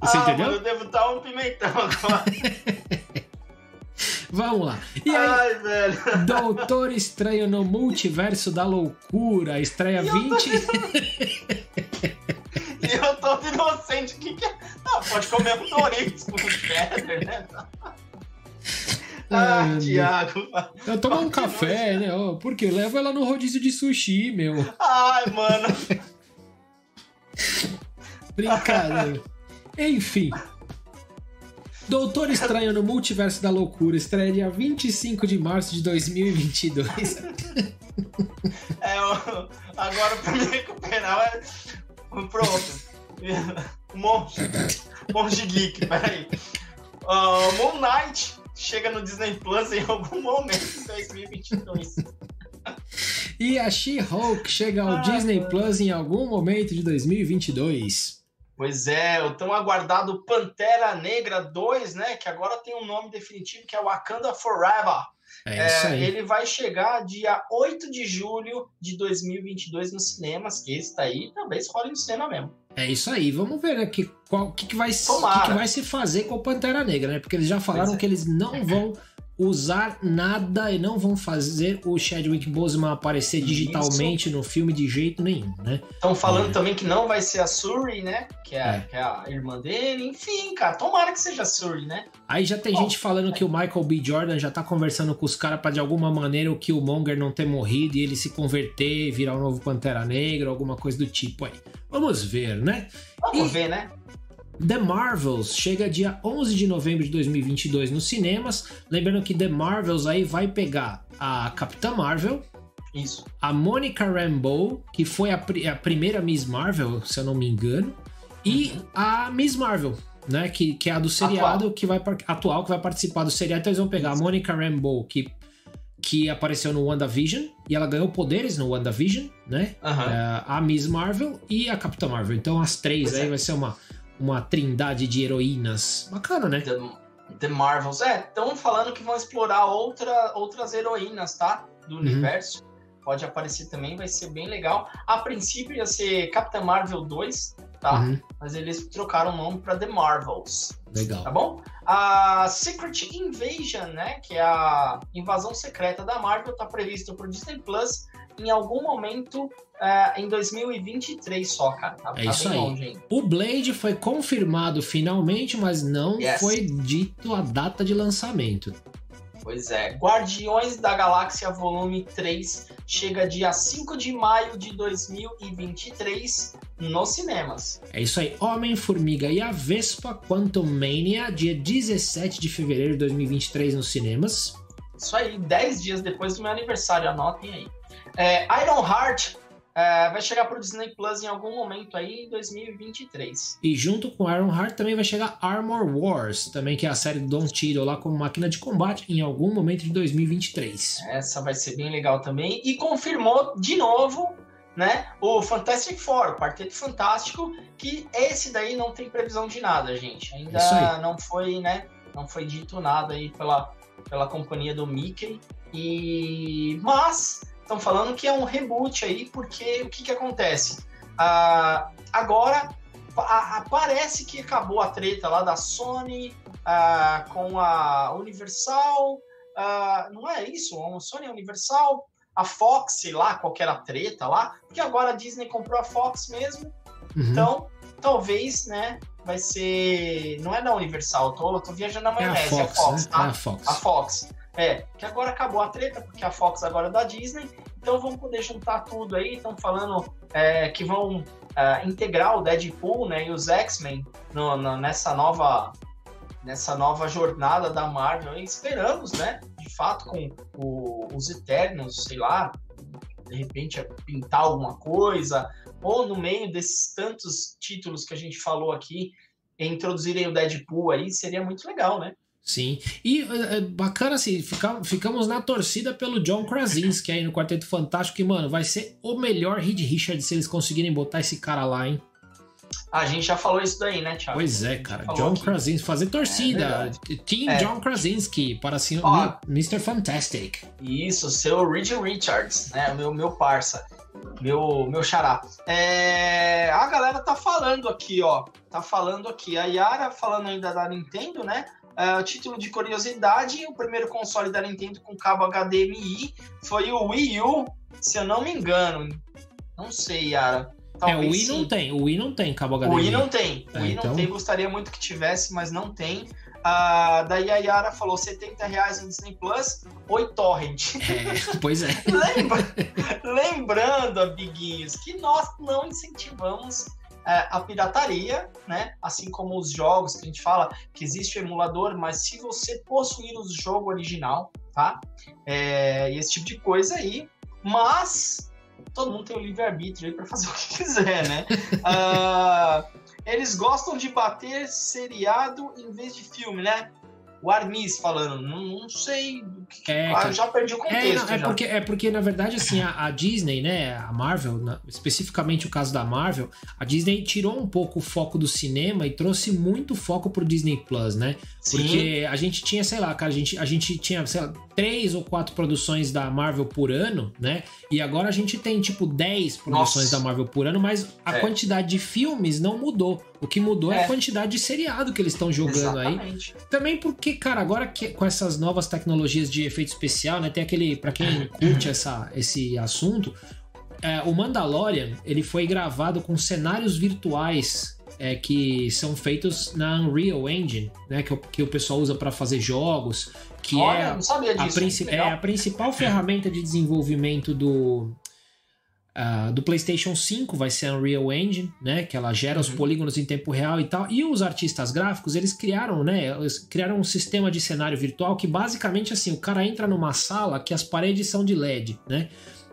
Você ah, entendeu? Mano, eu devo dar um pimentão agora. Vamos lá. E aí, Ai, velho. Doutor Estranho no Multiverso da Loucura, estreia E eu tô 20. E eu tô inocente. O que, que é? Ah, pode comer um Doritos com cheddar, né? Ah, meu Thiago. Eu tomo um café, né? Ó, Porque leva ela no rodízio de sushi, meu. Ai, mano. Brincadeira. Enfim. Doutor Estranho no Multiverso da Loucura estreia dia 25 de março de 2022. É, eu- agora pra me recuperar, é... pronto. Monge, Monge Geek, peraí. Ah, Moon Knight chega no Disney Plus em algum momento em 2022. E a She-Hulk chega ao Ah, Disney. Plus em algum momento de 2022. Pois é, o tão aguardado Pantera Negra 2, né? Que agora tem um nome definitivo que é Wakanda Forever. É, isso É, aí. ele vai chegar dia 8 de julho de 2022 nos cinemas, que esse daí talvez role no cinema mesmo. É isso aí. Vamos ver, né? Que, qual, que, que, vai, que, que vai se fazer com o Pantera Negra, né? Porque eles já falaram é. que eles não vão usar nada e não vão fazer o Chadwick Boseman aparecer Isso. digitalmente no filme de jeito nenhum, né? Estão falando É. também que não vai ser a Suri, né? Que é, É. que é a irmã dele. Enfim, cara, tomara que seja a Suri, né? Aí já tem Bom, gente falando que o Michael B. Jordan já tá conversando com os caras pra de alguma maneira o Killmonger não ter morrido e ele se converter, virar o novo Pantera Negra, alguma coisa do tipo aí. Vamos ver, né? Vamos E- ver, né? The Marvels chega dia 11 de novembro de 2022 nos cinemas. Lembrando que The Marvels aí vai pegar a Capitã Marvel, Isso. a Monica Rambeau, que foi a, pri- a primeira Miss Marvel, se eu não me engano, e Uhum. a Miss Marvel, né, que, que é a do seriado que vai atual que vai participar do seriado. Então eles vão pegar a Monica Rambeau, que que apareceu no WandaVision e ela ganhou poderes no WandaVision, né? Aham. É, a Miss Marvel e a Capitã Marvel. Então as três Pois aí é. vai ser uma, uma trindade de heroínas. Bacana, né? The, The Marvels. É, estão falando que vão explorar outra, outras heroínas, tá? Do Uhum. universo. Pode aparecer também, vai ser bem legal. A princípio ia ser Capitã Marvel 2, tá? Uhum, Mas eles trocaram o nome para The Marvels. tá legal. bom? A Secret Invasion, né, que é a invasão secreta da Marvel, tá previsto pro Disney Plus em algum momento é, em 2023 só, cara. Tá, É tá isso aí. longe. O Blade foi confirmado finalmente, mas não Yes. foi dito a data de lançamento. Pois é. Guardiões da Galáxia Volume 3 chega dia 5 de maio de 2023 nos cinemas. É isso aí. Homem-Formiga e a Vespa Quantum Mania, dia 17 de fevereiro de 2023 nos cinemas. Isso aí, 10 dias depois do meu aniversário, anotem aí. É, Iron Heart é, vai chegar para o Disney Plus em algum momento aí em 2023. E junto com Ironheart também vai chegar Armor Wars, também que é a série do Don Cheadle lá como máquina de combate em algum momento de 2023. Essa vai ser bem legal também e confirmou de novo, né, o Fantastic Four, o Quarteto Fantástico, que esse daí não tem previsão de nada, gente. Ainda não foi, né, não foi dito nada aí pela pela companhia do Mickey e mas estão falando que é um reboot aí, porque o que, que acontece? Ah, agora a, a, parece que acabou a treta lá da Sony ah, com a Universal. Ah, não é isso? A Sony Universal, a Fox, lá, qualquer treta lá, porque agora a Disney comprou a Fox mesmo. Uhum. Então, talvez, né, vai ser. Não é da Universal, tô, tô viajando na maionese, é a Fox, é a Fox, né? tá? É a Fox. A Fox. É, que agora acabou a treta, porque a Fox agora é da Disney, então vão poder juntar tudo aí. Estão falando é, que vão é, integrar o Deadpool né, e os X-Men nessa nova nessa nova jornada da Marvel. E esperamos, né, de fato, com o, os Eternos, sei lá, de repente pintar alguma coisa, ou no meio desses tantos títulos que a gente falou aqui, introduzirem o Deadpool aí, seria muito legal, né? Sim. E é, bacana assim, fica, ficamos na torcida pelo John Krasinski aí no Quarteto Fantástico, que, mano, vai ser o melhor Reed Richards se eles conseguirem botar esse cara lá, hein? A gente já falou isso daí, né, Thiago? Pois é, cara. John aqui. Krasinski, fazer torcida. É Team é. John Krasinski para assim, Mr. Fantastic. Isso, seu Reed Richards, né? Meu, meu parça. Meu, meu xará. É, a galera tá falando aqui, ó. Tá falando aqui. A Yara falando ainda da Nintendo, né? Uh, título de curiosidade, o primeiro console da Nintendo com cabo HDMI foi o Wii U, se eu não me engano. Não sei, Yara. Talvez é, o Wii sim. não tem, o Wii não tem cabo HDMI. O Wii não tem, o é, Wii então... não tem, gostaria muito que tivesse, mas não tem. Uh, daí a Yara falou 70 reais no Disney Plus, oi torrent. É, pois é. Lembra, lembrando, amiguinhos, que nós não incentivamos a pirataria, né? Assim como os jogos que a gente fala que existe o emulador, mas se você possuir o jogo original, tá? É, esse tipo de coisa aí. Mas todo mundo tem o livre-arbítrio aí para fazer o que quiser, né? uh, eles gostam de bater seriado em vez de filme, né? o Armis falando, não, não sei, é, ah, já perdi o contexto. É, é, porque, é porque, na verdade, assim, a, a Disney, né, a Marvel, na, especificamente o caso da Marvel, a Disney tirou um pouco o foco do cinema e trouxe muito foco pro Disney Plus, né? Sim. Porque a gente tinha, sei lá, cara, a gente, a gente tinha, sei lá, três ou quatro produções da Marvel por ano, né? E agora a gente tem, tipo, dez produções Nossa. da Marvel por ano, mas a é. quantidade de filmes não mudou. O que mudou é, é a quantidade de seriado que eles estão jogando Exatamente. aí. Também porque, cara, agora que, com essas novas tecnologias de efeito especial, né? Tem aquele. para quem curte essa, esse assunto, é, o Mandalorian ele foi gravado com cenários virtuais é, que são feitos na Unreal Engine, né? Que, que o pessoal usa para fazer jogos. Que Olha, é, sabia disso, a, é a principal ferramenta de desenvolvimento do, Uh, do PlayStation 5 vai ser a Unreal Engine, né? Que ela gera uhum. os polígonos em tempo real e tal. E os artistas gráficos, eles criaram, né? Eles criaram um sistema de cenário virtual que basicamente assim, o cara entra numa sala que as paredes são de LED, né?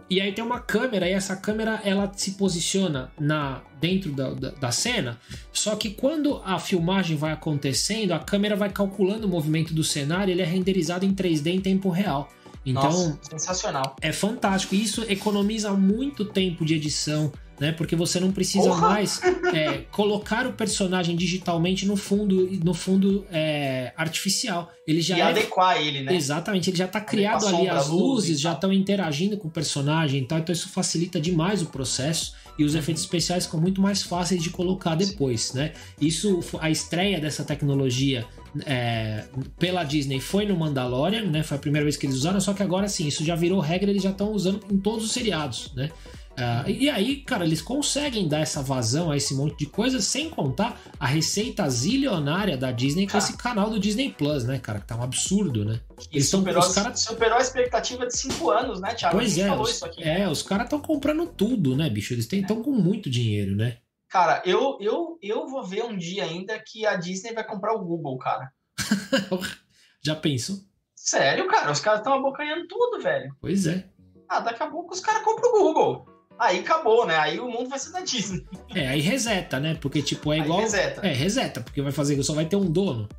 E aí tem uma câmera e essa câmera ela se posiciona na dentro da, da, da, cena. Só que quando a filmagem vai acontecendo, a câmera vai calculando o movimento do cenário, ele é renderizado em 3D em tempo real. Então, Nossa, sensacional. É fantástico. Isso economiza muito tempo de edição, né? Porque você não precisa Porra! mais é, colocar o personagem digitalmente no fundo, no fundo é, artificial. Ele já e é... adequar ele, né? Exatamente. Ele já está criado ali, as luzes já estão interagindo com o personagem, então, então isso facilita demais o processo e os efeitos especiais ficam muito mais fáceis de colocar depois, né? Isso, a estreia dessa tecnologia é, pela Disney foi no Mandalorian, né? Foi a primeira vez que eles usaram, só que agora sim, isso já virou regra, eles já estão usando em todos os seriados, né? Uh, e aí, cara, eles conseguem dar essa vazão a esse monte de coisa sem contar a receita zilionária da Disney com esse canal do Disney Plus, né, cara? Que tá um absurdo, né? Eles superou, tão, os cara... superou a expectativa de 5 anos, né, Thiago? Pois é, os, aqui, é, os caras estão comprando tudo, né, bicho? Eles estão é. com muito dinheiro, né? Cara, eu, eu, eu vou ver um dia ainda que a Disney vai comprar o Google, cara. Já pensou? Sério, cara? Os caras estão abocanhando tudo, velho. Pois é. Ah, daqui a pouco os caras compram o Google. aí acabou, né? Aí o mundo vai ser da Disney. É, aí reseta, né? Porque, tipo, é igual. Aí reseta. É, reseta, porque vai fazer, só vai ter um dono.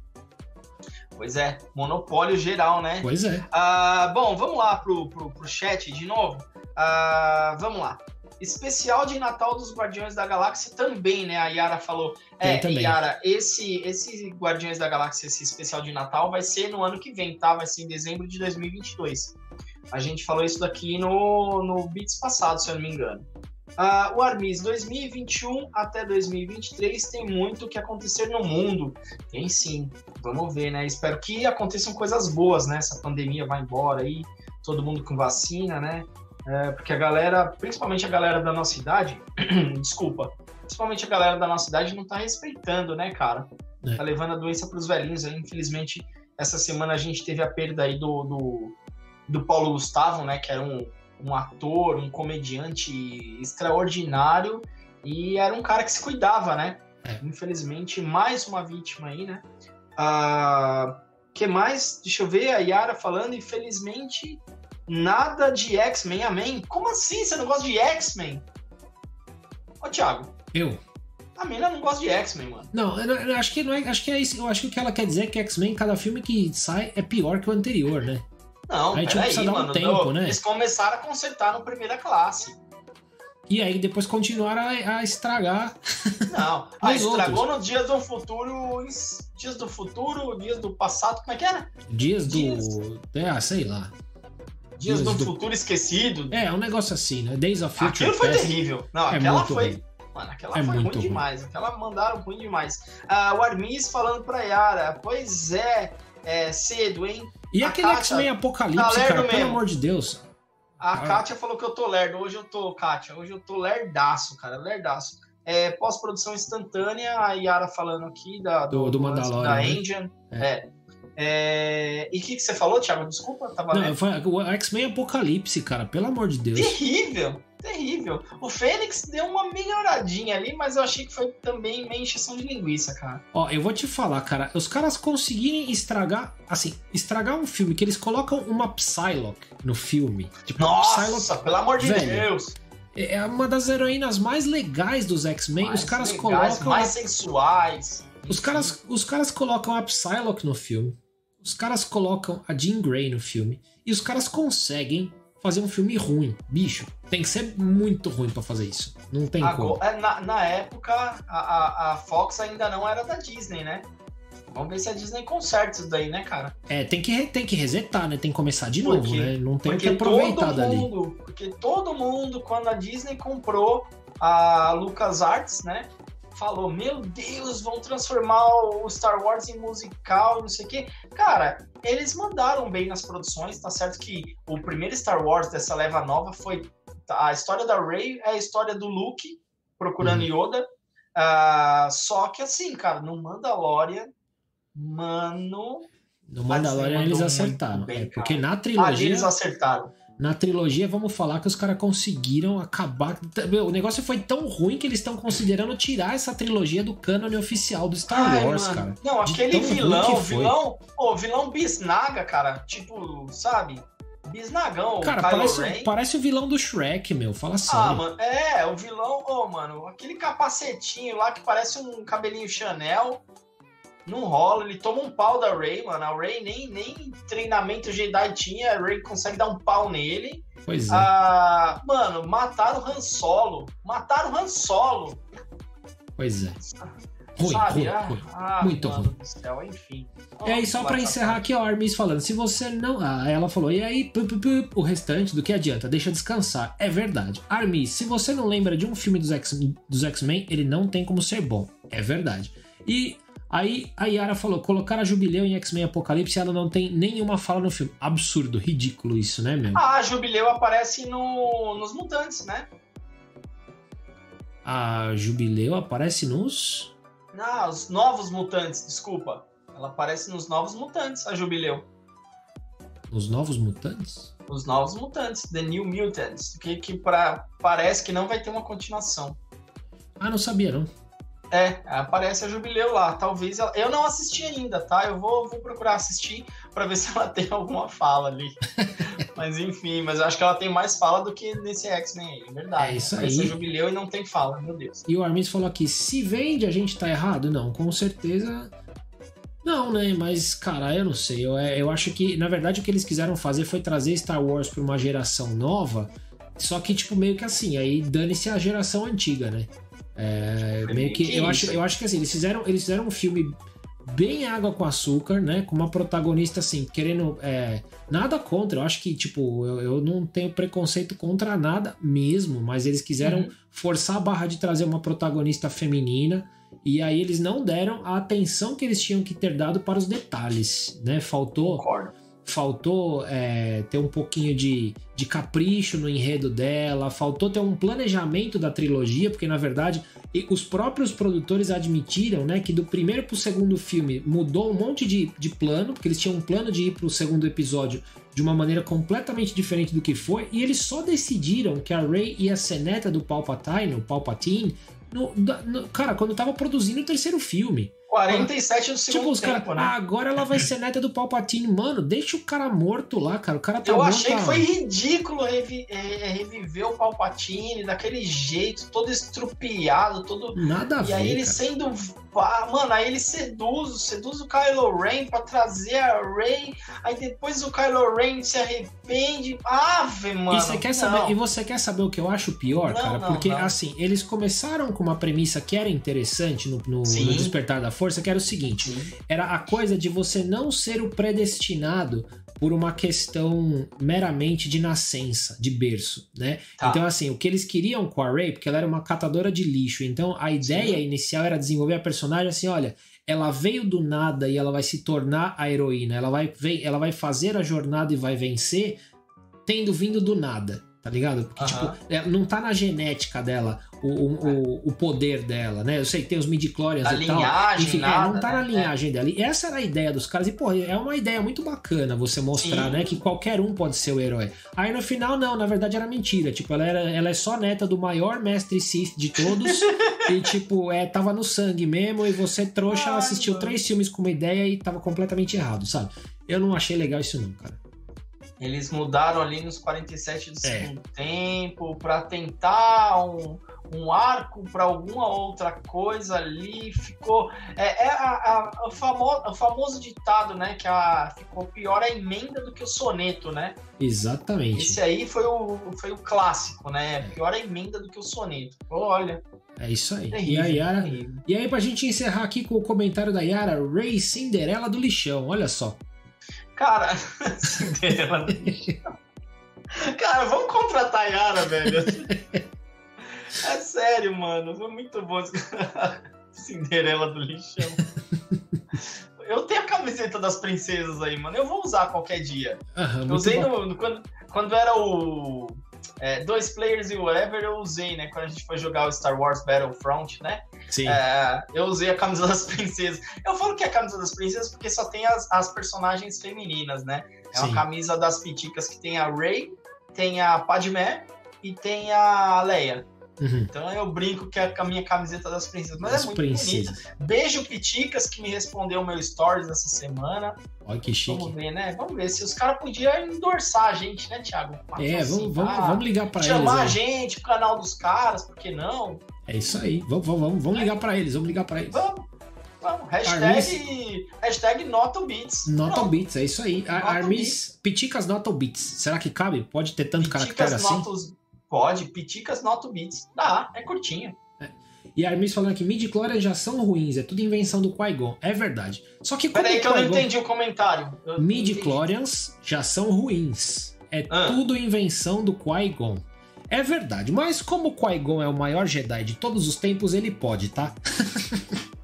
Pois é, monopólio geral, né? Pois é. Ah, bom, vamos lá pro, pro, pro chat de novo. Ah, vamos lá. Especial de Natal dos Guardiões da Galáxia também, né? A Yara falou. Tem É, também. Yara, esse, esse Guardiões da Galáxia, esse especial de Natal, vai ser no ano que vem, tá? Vai ser em dezembro de 2022. A gente falou isso daqui no, no Beats passado, se eu não me engano. Ah, o Armis, 2021 até 2023 tem muito o que acontecer no mundo. Tem sim, vamos ver, né? Espero que aconteçam coisas boas, né? Essa pandemia vai embora aí, todo mundo com vacina, né? É, porque a galera, principalmente a galera da nossa idade, desculpa, principalmente a galera da nossa idade não tá respeitando, né, cara? É. Tá levando a doença pros velhinhos aí. Infelizmente, essa semana a gente teve a perda aí do, do, do Paulo Gustavo, né? Que era um, um ator, um comediante extraordinário e era um cara que se cuidava, né? É. Infelizmente, mais uma vítima aí, né? Ah, que mais? Deixa eu ver a Yara falando. Infelizmente, nada de X-Men, amém? Como assim você não gosta de X-Men? Ô, Thiago, Eu. a mina não gosta de X-Men, mano. Não, eu, eu acho que não é. Acho que é isso. Eu acho que o que ela quer dizer é que X-Men, cada filme que sai é pior que o anterior, né? Não, A gente peraí, precisa dar um mano. tempo, né? Eles começaram a consertar no primeira classe. E aí depois continuaram a, a estragar. Não. Ah, Nos estragou no Dias do Futuro. Dias do Futuro, Dias do Passado, como é que era? Dias do. Dias. É, ah, sei lá. Dias, do, do- Futuro Esquecido. É, um negócio assim, né? Days of Future Aquilo foi Past. terrível. Não, É aquela foi. ruim. Mano, aquela É foi ruim muito ruim. demais. Aquela mandaram ruim demais. Ah, o Armis falando pra Yara. Pois é, é cedo, hein? E A aquele X-Men Apocalipse, tá cara, pelo mesmo. amor de Deus. A Ah. Kátia falou que eu tô lerdo. Hoje eu tô, Kátia, hoje eu tô lerdaço, cara, lerdaço. É, Pós-produção instantânea, a Yara falando aqui da, Do- do lance Mandalorian, Da né? Engine. É. É, E o que, que você falou, Thiago? Desculpa, tava Não, foi o X-Men Apocalipse, cara, pelo amor de Deus. Terrível, terrível. O Fênix deu uma melhoradinha ali, mas eu achei que foi também meio encheção de linguiça, cara. Ó, eu vou te falar, cara, os caras conseguirem estragar, assim, estragar um filme que eles colocam uma Psylocke no filme. Tipo, Nossa, Psylocke pelo amor de Velho, Deus. é uma das heroínas mais legais dos X-Men. Os caras legais, colocam mais sensuais. Os caras, os caras colocam a Psylocke no filme. Os caras colocam a Jean Grey no filme. E os caras conseguem fazer um filme ruim. Bicho, tem que ser muito ruim pra fazer isso. Não tem como. Agora, é, na, na época, a, a, Fox ainda não era da Disney, né? Vamos ver se a Disney conserta isso daí, né, cara? É, tem que, tem que resetar, né? Tem que começar de Por novo, né? Não tem o que Porque aproveitar todo dali. mundo, porque todo mundo, quando a Disney comprou a LucasArts, né? Falou, meu Deus, vão transformar o Star Wars em musical, não sei o quê. Cara, eles mandaram bem nas produções, tá certo que o primeiro Star Wars dessa leva nova foi a história da Rey, é a história do Luke procurando Uhum. Yoda. Ah, só que assim, cara, no Mandalorian, mano, No Mandalorian Mas eles acertaram. bem, é, porque na ali trilogia. eles acertaram. Na trilogia, vamos falar que os caras conseguiram acabar. Meu, O negócio foi tão ruim que eles estão considerando tirar essa trilogia do cânone oficial do Star Ai, Wars, mano. cara. Não, aquele vilão, vilão, o vilão bisnaga, cara, tipo, sabe? Bisnagão, Cara, o parece, parece o vilão do Shrek, meu. Fala Ah, sério. mano, é, o vilão, ô, mano, aquele capacetinho lá que parece um cabelinho Chanel, não rola, ele toma um pau da Ray, mano, a Ray nem, nem treinamento Jedi tinha, a Ray consegue dar um pau nele. pois é. Ah, mano, mataram o Han Solo, mataram o Han Solo, Pois é. Ruim, sabe? ruim, ah, ruim. ah, Muito mano ruim. do céu, enfim. E aí, só pra encerrar aqui, ó, a Armis falando, se você não. Ah, ela falou, e aí, pu, pu, pu, o restante do que adianta? Deixa descansar. É verdade. Armis, se você não lembra de um filme dos X-Men, ele não tem como ser bom. É verdade. E aí a Yara falou, colocar a Jubileu em X-Men Apocalipse, ela não tem nenhuma fala no filme. Absurdo, ridículo isso, né, meu? Ah, Jubileu aparece no, nos Mutantes, né? A Jubileu aparece nos. Não, os Novos Mutantes, desculpa. Ela aparece nos Novos Mutantes, a Jubileu. Nos Novos Mutantes? Os Novos Mutantes, The New Mutants. Que, que pra, parece que não vai ter uma continuação. Ah, não sabia, não. É, aparece a Jubileu lá. Talvez ela... Eu não assisti ainda, tá? Eu vou, vou procurar assistir pra ver se ela tem alguma fala ali. Mas enfim, mas eu acho que ela tem mais fala do que nesse X-Men aí, é verdade. É isso aí. Esse jubileu e não tem fala, meu Deus. E o Armis falou aqui: se vende, a gente tá errado? Não, com certeza. Não, né? Mas, cara, eu não sei. Eu, eu acho que, na verdade, o que eles quiseram fazer foi trazer Star Wars pra uma geração nova. Só que, tipo, meio que assim, aí dane-se a geração antiga, né? É, meio que, que eu, acho, eu acho que assim, eles fizeram, eles fizeram um filme bem água com açúcar, né? Com uma protagonista assim, querendo. É, nada contra, eu acho que, tipo, eu, eu não tenho preconceito contra nada mesmo, mas eles quiseram uhum. forçar a barra de trazer uma protagonista feminina. E aí eles não deram a atenção que eles tinham que ter dado para os detalhes, né? Faltou. Concordo faltou é, ter um pouquinho de, de capricho no enredo dela, faltou ter um planejamento da trilogia, porque na verdade os próprios produtores admitiram né, que do primeiro para o segundo filme mudou um monte de, de plano, porque eles tinham um plano de ir para o segundo episódio de uma maneira completamente diferente do que foi, e eles só decidiram que a Rey ia ser neta do Palpatine, o Palpatine, no, no, cara, quando tava produzindo o terceiro filme. 47 no segundo tipo, os tempo, cara, né? Ah, agora ela vai ser neta do Palpatine. Mano, deixa o cara morto lá, cara. O cara tá Eu morto, achei que foi ridículo revi é, reviver o Palpatine daquele jeito, todo estrupiado, todo... Nada a e ver, E aí ele cara. sendo... Mano, aí ele seduz, seduz o Kylo Ren pra trazer a Rey. Aí depois o Kylo Ren se arrepende. Ave, mano. E você quer saber, e você quer saber o que eu acho pior, não, cara? Não, Porque, assim, eles começaram com uma premissa que era interessante no, no, no Despertar da Força, que era o seguinte: Sim. era a coisa de você não ser o predestinado por uma questão meramente de nascença, de berço, né? Tá. Então, assim, o que eles queriam com a Ray, porque ela era uma catadora de lixo, então a ideia Sim. inicial era desenvolver a personagem assim, olha, ela veio do nada e ela vai se tornar a heroína, ela vai, ela vai fazer a jornada e vai vencer tendo vindo do nada, tá ligado? Porque, Aham. tipo, é, não tá na genética dela o, o, o, o poder dela, né? Eu sei que tem os midi-chlorians e tal. linhagem, Enfim, é, nada, não tá né? na linhagem dela. E essa era a ideia dos caras. E, pô, é uma ideia muito bacana você mostrar, Sim. né? Que qualquer um pode ser o herói. Aí no final, não, na verdade era mentira. Tipo, ela, era, ela é só neta do maior mestre Sith de todos. e, tipo, é, tava no sangue mesmo. E você, trouxa, Ai, assistiu mano. três filmes com uma ideia e tava completamente errado, sabe? Eu não achei legal isso, não, cara. Eles mudaram ali nos 47 do É. segundo tempo para tentar um, um arco para alguma outra coisa ali. Ficou. É, é a, a- o, famo, o famoso ditado, né? Que a, ficou pior a emenda do que o soneto, né? Exatamente. Esse aí foi o, foi o clássico, né? Pior a emenda do que o soneto. Olha. É isso aí. Terrível, e a Yara. terrível. E aí, pra gente encerrar aqui com o comentário da Yara, Ray Cinderela do lixão. Olha só. Cara, Cinderela do lixão. Cara, vamos contratar a Yara, velho. É sério, mano. Foi muito bom Cinderela do lixão. Eu tenho a camiseta das princesas aí, mano. Eu vou usar qualquer dia. Eu usei no, no- quando, quando era o é, dois players e whatever, eu usei, né? Quando a gente foi jogar o Star Wars Battlefront, né? Sim. É, eu usei a camisa das princesas. Eu falo que é a camisa das princesas porque só tem as, as personagens femininas, né? É uma Sim. camisa das piticas que tem a Rey, tem a Padmé e tem a Leia. Uhum. Então eu brinco que é a minha camiseta das princesas. Mas As é muito bonita. princesas. Beijo Piticas que me respondeu o meu stories essa semana. Olha que chique. Vamos ver, né? Vamos ver se os caras podiam endorçar a gente, né, Thiago? É, vamos, vamos, Patrocinar, vamos ligar pra eles. Chamar a aí. gente pro canal dos caras, por que não? É isso aí. Vamos, vamos, vamos, ligar pra eles. Vamos ligar pra eles. Vamos, vamos. Hashtag, Armis- hashtag Pronto. Beats, é isso aí. Nota Armis, Piticas Nota Beats. Será que cabe? Pode ter tanto caractere Piticas assim? Notos... Pode, Piticas NotoBeats. Dá, é curtinho. E a Armis falando que midi-chlorians já são ruins, é tudo invenção do Qui-Gon. É verdade. Só que como Peraí que eu não entendi o comentário. Midi-chlorians já são ruins. É Ah. tudo invenção do Qui-Gon. É verdade, mas como o Qui-Gon é o maior Jedi de todos os tempos, ele pode, tá?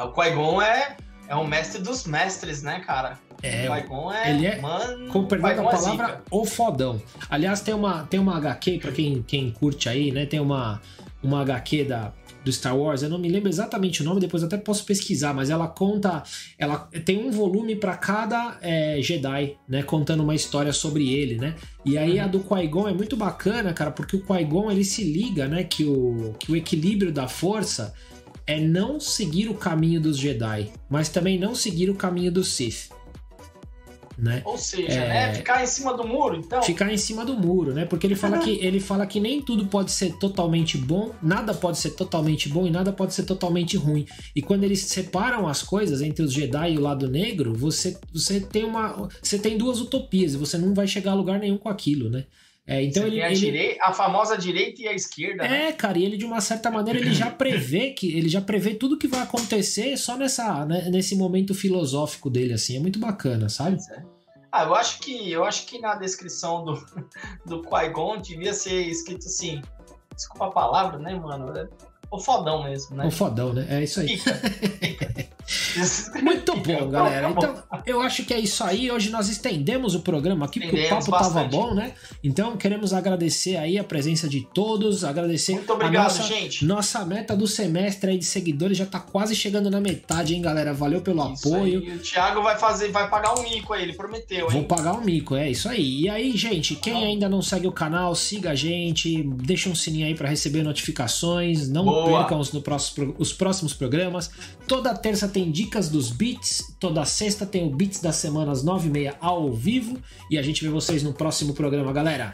O Qui-Gon é, é o mestre dos mestres, né, cara? É, o Qui-Gon é... ele é, Mano, com perdão da é palavra, zica. o fodão. Aliás, tem uma, tem uma HQ, pra quem, quem curte aí, né? Tem uma, uma HQ da, do Star Wars, eu não me lembro exatamente o nome, depois até posso pesquisar, mas ela conta. Ela tem um volume pra cada é, Jedi, né? Contando uma história sobre ele, né? E aí a do Qui-Gon é muito bacana, cara, porque o Qui-Gon ele se liga, né? Que o, que o equilíbrio da força é não seguir o caminho dos Jedi, mas também não seguir o caminho dos Sith. Né? Ou seja, é... né? Ficar em cima do muro, então. Ficar em cima do muro, né? Porque ele fala que ele fala que nem tudo pode ser totalmente bom, nada pode ser totalmente bom e nada pode ser totalmente ruim. E quando eles separam as coisas entre os Jedi e o lado negro, você, você tem uma. Você tem duas utopias e você não vai chegar a lugar nenhum com aquilo, né? É, então ele, a, ele... Direita, a, famosa direita e a esquerda. É, né? cara, e ele de uma certa maneira ele já prevê que ele já prevê tudo que vai acontecer só nessa né, nesse momento filosófico dele assim, é muito bacana, sabe? É. Ah, eu acho que eu acho que na descrição do do Qui-Gon devia ser escrito assim, desculpa a palavra, né, mano? É o fodão mesmo, né? O fodão, né? É isso aí. Fica, fica. Muito bom, galera. Então, eu acho que é isso aí. Hoje nós estendemos o programa aqui, porque o papo bastante. tava bom, né? Então, queremos agradecer aí a presença de todos, agradecer Muito obrigado, nossa, gente. Nossa meta do semestre aí de seguidores já tá quase chegando na metade, hein, galera? Valeu pelo isso apoio. Aí. O Thiago vai fazer, vai pagar um mico aí, ele prometeu, hein? Vou pagar um mico, é isso aí. E aí, gente, quem ainda não segue o canal, siga a gente, deixa um sininho aí para receber notificações, não Boa. percam os, no próximo, os próximos programas. Toda terça tem dicas dos beats. Toda sexta tem o Beats das Semanas 9 e meia ao vivo. E a gente vê vocês no próximo programa, galera.